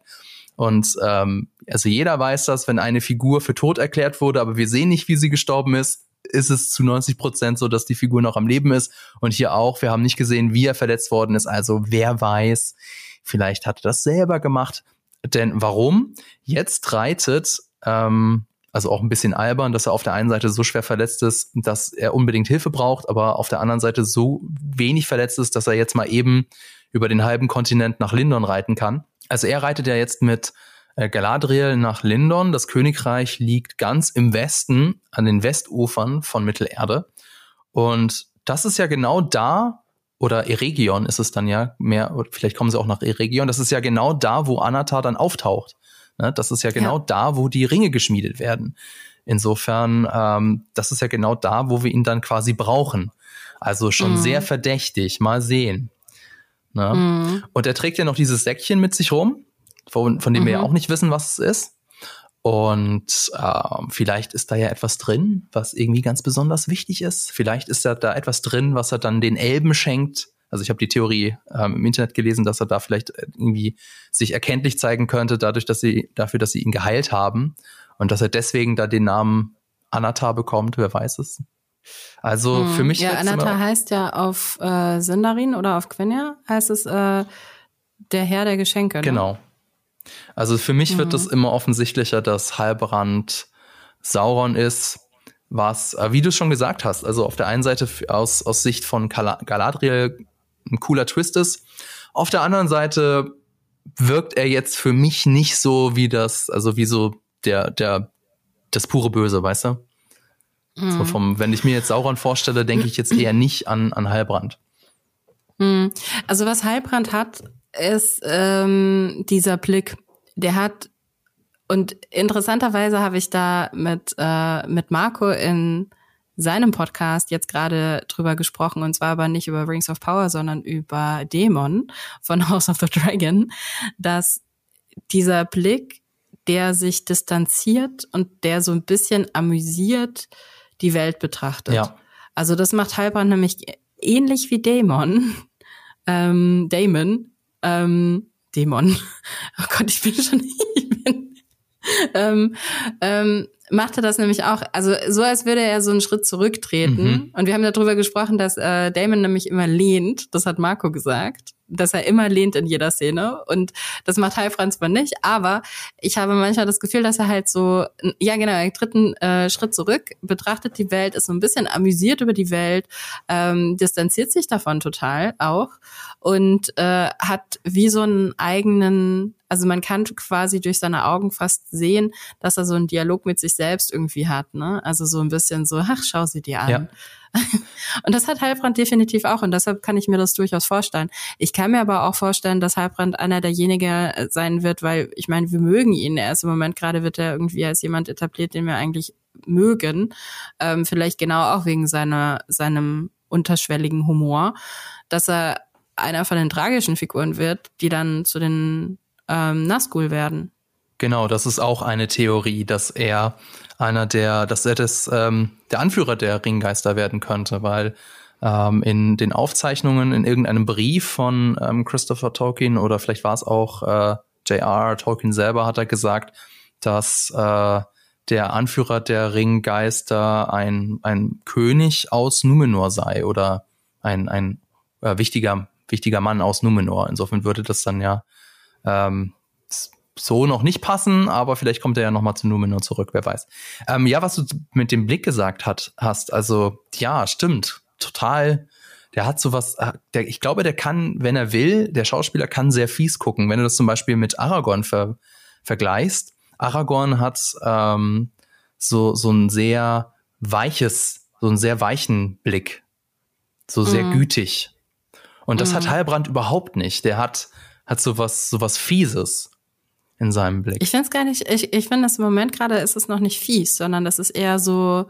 Und ähm, also jeder weiß das, wenn eine Figur für tot erklärt wurde, aber wir sehen nicht, wie sie gestorben ist, ist es zu 90 Prozent so, dass die Figur noch am Leben ist. Und hier auch, wir haben nicht gesehen, wie er verletzt worden ist. Also wer weiß, vielleicht hat er das selber gemacht. Denn warum? Jetzt reitet ähm, also auch ein bisschen albern, dass er auf der einen Seite so schwer verletzt ist, dass er unbedingt Hilfe braucht, aber auf der anderen Seite so wenig verletzt ist, dass er jetzt mal eben über den halben Kontinent nach Lindon reiten kann. Also er reitet ja jetzt mit Galadriel nach Lindon. Das Königreich liegt ganz im Westen, an den Westufern von Mittelerde. Und das ist ja genau da, oder Eregion ist es dann ja mehr, vielleicht kommen sie auch nach Eregion, das ist ja genau da, wo Anatar dann auftaucht. Ne? Das ist ja genau ja. da, wo die Ringe geschmiedet werden. Insofern, ähm, das ist ja genau da, wo wir ihn dann quasi brauchen. Also schon mhm. sehr verdächtig. Mal sehen. Ne? Mhm. Und er trägt ja noch dieses Säckchen mit sich rum, von, von dem mhm. wir ja mhm. auch nicht wissen, was es ist. Und ähm, vielleicht ist da ja etwas drin, was irgendwie ganz besonders wichtig ist. Vielleicht ist da, da etwas drin, was er dann den Elben schenkt, also ich habe die Theorie ähm, im Internet gelesen, dass er da vielleicht irgendwie sich erkenntlich zeigen könnte, dadurch, dass sie, dafür, dass sie ihn geheilt haben und dass er deswegen da den Namen Anatar bekommt, wer weiß es. Also hm, für mich. Ja, Anatar heißt ja auf äh, Sindarin oder auf Quenya heißt es äh, der Herr der Geschenke. Ne? Also für mich mhm. wird es immer offensichtlicher, dass Halbrand Sauron ist, was, äh, wie du schon gesagt hast, also auf der einen Seite aus, aus Sicht von Galadriel ein cooler Twist ist. Auf der anderen Seite wirkt er jetzt für mich nicht so wie das, also wie so der, der, das pure Böse, weißt du? Mhm. So vom, wenn ich mir jetzt Sauron vorstelle, denke ich jetzt eher nicht an, an Heilbrand. Mhm. Also was Heilbrand hat, ist ähm, dieser Blick. Der hat und interessanterweise habe ich da mit äh, mit Marco in seinem Podcast jetzt gerade drüber gesprochen und zwar aber nicht über Rings of Power, sondern über Dämon von House of the Dragon, dass dieser Blick, der sich distanziert und der so ein bisschen amüsiert die Welt betrachtet. Ja. Also das macht Halbrand nämlich ähnlich wie Dämon, ähm, Damon, ähm, Dämon. Oh Gott, ich bin schon, ich bin, ähm, ähm, macht er das nämlich auch, also so als würde er so einen Schritt zurücktreten. Mhm. Und wir haben darüber gesprochen, dass äh, Damon nämlich immer lehnt, das hat Marco gesagt, dass er immer lehnt in jeder Szene. Und das macht Heilfranz zwar nicht, aber ich habe manchmal das Gefühl, dass er halt so, ja genau, einen dritten äh, Schritt zurück, betrachtet die Welt, ist so ein bisschen amüsiert über die Welt, ähm, distanziert sich davon total auch und äh, hat wie so einen eigenen, also man kann quasi durch seine Augen fast sehen, dass er so einen Dialog mit sich selbst irgendwie hat, ne? Also so ein bisschen so, ach, schau sie dir an. Ja. Und das hat Heilbrand definitiv auch und deshalb kann ich mir das durchaus vorstellen. Ich kann mir aber auch vorstellen, dass Heilbrand einer derjenigen sein wird, weil ich meine, wir mögen ihn. Er ist im Moment gerade wird er irgendwie als jemand etabliert, den wir eigentlich mögen. Ähm, vielleicht genau auch wegen seiner, seinem unterschwelligen Humor, dass er einer von den tragischen Figuren wird, die dann zu den ähm, Nazgul werden. Genau, das ist auch eine Theorie, dass er einer der, dass er das, ähm, der Anführer der Ringgeister werden könnte, weil ähm, in den Aufzeichnungen in irgendeinem Brief von ähm, Christopher Tolkien oder vielleicht war es auch äh, J.R. Tolkien selber, hat er gesagt, dass äh, der Anführer der Ringgeister ein, ein König aus Numenor sei oder ein, ein äh, wichtiger wichtiger Mann aus Numenor. Insofern würde das dann ja ähm, so noch nicht passen, aber vielleicht kommt er ja noch mal zu Numenor zurück, wer weiß. Ähm, ja, was du mit dem Blick gesagt hat, hast, also ja, stimmt, total. Der hat sowas, äh, der, ich glaube, der kann, wenn er will, der Schauspieler kann sehr fies gucken. Wenn du das zum Beispiel mit Aragorn ver, vergleichst, Aragorn hat ähm, so so ein sehr weiches, so einen sehr weichen Blick, so sehr mhm. gütig. Und das mhm. hat Heilbrand überhaupt nicht. Der hat, hat sowas, sowas Fieses in seinem Blick. Ich finde es gar nicht, ich, ich finde das im Moment gerade ist es noch nicht fies, sondern das ist eher so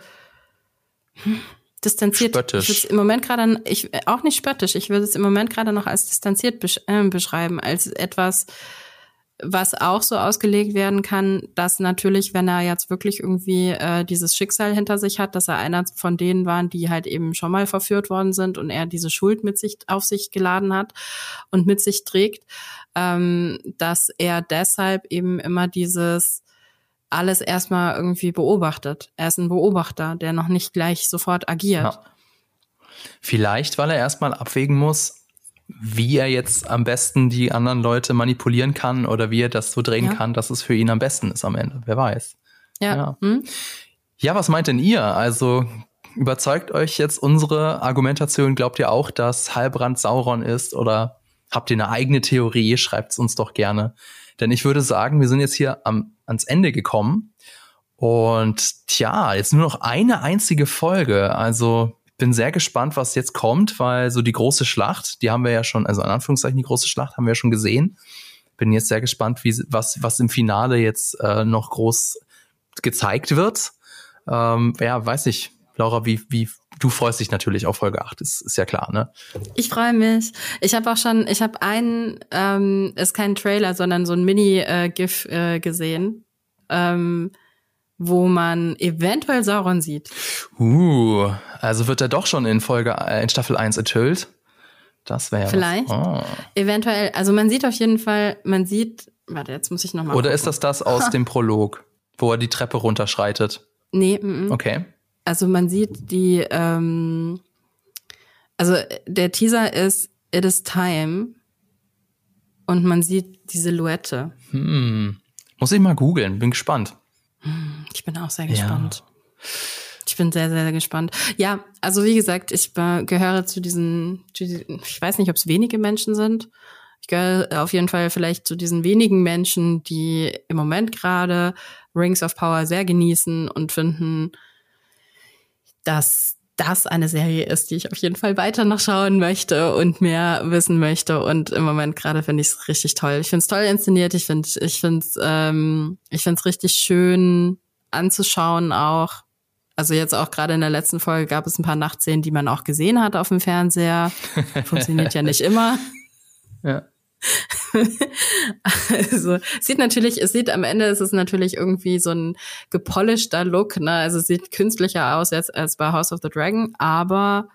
hm, distanziert. Spöttisch. Ich im Moment gerade, ich, auch nicht spöttisch, ich würde es im Moment gerade noch als distanziert besch äh, beschreiben, als etwas, was auch so ausgelegt werden kann, dass natürlich, wenn er jetzt wirklich irgendwie äh, dieses Schicksal hinter sich hat, dass er einer von denen waren, die halt eben schon mal verführt worden sind und er diese Schuld mit sich auf sich geladen hat und mit sich trägt, ähm, dass er deshalb eben immer dieses alles erstmal irgendwie beobachtet. Er ist ein Beobachter, der noch nicht gleich sofort agiert. Ja. Vielleicht, weil er erstmal abwägen muss, wie er jetzt am besten die anderen Leute manipulieren kann oder wie er das so drehen ja. kann, dass es für ihn am besten ist am Ende. Wer weiß. Ja. Ja, hm? ja was meint denn ihr? Also überzeugt euch jetzt unsere Argumentation? Glaubt ihr auch, dass Halbrand Sauron ist oder habt ihr eine eigene Theorie? Schreibt es uns doch gerne. Denn ich würde sagen, wir sind jetzt hier am, ans Ende gekommen. Und tja, jetzt nur noch eine einzige Folge. Also bin sehr gespannt, was jetzt kommt, weil so die große Schlacht, die haben wir ja schon, also in Anführungszeichen die große Schlacht haben wir ja schon gesehen. Bin jetzt sehr gespannt, wie was was im Finale jetzt äh, noch groß gezeigt wird. Ähm, ja, weiß ich, Laura, wie wie du freust dich natürlich auf Folge 8, ist, ist ja klar, ne? Ich freue mich. Ich habe auch schon, ich habe einen, ähm, ist kein Trailer, sondern so ein Mini-GIF äh, äh, gesehen. Ähm, wo man eventuell Sauron sieht. Uh, also wird er doch schon in Folge äh, in Staffel 1 enthüllt. Das wäre ja Vielleicht. Oh. Eventuell, also man sieht auf jeden Fall, man sieht, warte, jetzt muss ich noch mal Oder gucken. ist das das aus dem Prolog, wo er die Treppe runterschreitet? Nee, m -m. Okay. Also man sieht die ähm, also der Teaser ist It is Time und man sieht die Silhouette. Hm. Muss ich mal googeln, bin gespannt. Ich bin auch sehr gespannt. Ja. Ich bin sehr, sehr, sehr gespannt. Ja, also wie gesagt, ich gehöre zu diesen, ich weiß nicht, ob es wenige Menschen sind. Ich gehöre auf jeden Fall vielleicht zu diesen wenigen Menschen, die im Moment gerade Rings of Power sehr genießen und finden, dass das eine Serie ist, die ich auf jeden Fall weiter noch schauen möchte und mehr wissen möchte. Und im Moment gerade finde ich es richtig toll. Ich finde es toll inszeniert. Ich finde ich finde ähm, ich finde es richtig schön anzuschauen auch. Also jetzt auch gerade in der letzten Folge gab es ein paar Nachtszenen, die man auch gesehen hat auf dem Fernseher. Funktioniert ja nicht immer. Ja. also sieht natürlich, es sieht am Ende ist es natürlich irgendwie so ein gepolischter Look, ne? Also es sieht künstlicher aus jetzt als bei House of the Dragon, aber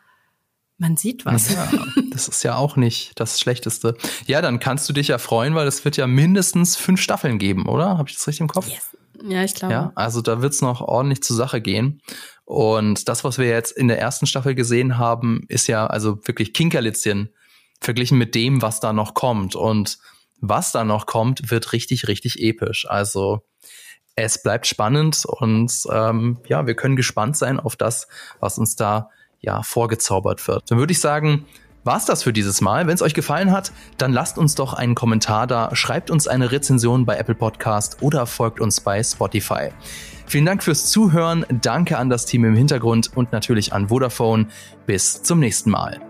man sieht was. Ja, das ist ja auch nicht das Schlechteste. Ja, dann kannst du dich ja freuen, weil es wird ja mindestens fünf Staffeln geben, oder? Habe ich das richtig im Kopf? Yes. Ja, ich glaube. Ja, also da wird's noch ordentlich zur Sache gehen. Und das, was wir jetzt in der ersten Staffel gesehen haben, ist ja also wirklich Kinkerlitzchen verglichen mit dem, was da noch kommt. Und was da noch kommt, wird richtig, richtig episch. Also es bleibt spannend und ähm, ja, wir können gespannt sein auf das, was uns da ja vorgezaubert wird. Dann würde ich sagen, war's das für dieses Mal. Wenn es euch gefallen hat, dann lasst uns doch einen Kommentar da, schreibt uns eine Rezension bei Apple Podcast oder folgt uns bei Spotify. Vielen Dank fürs Zuhören, danke an das Team im Hintergrund und natürlich an Vodafone. Bis zum nächsten Mal.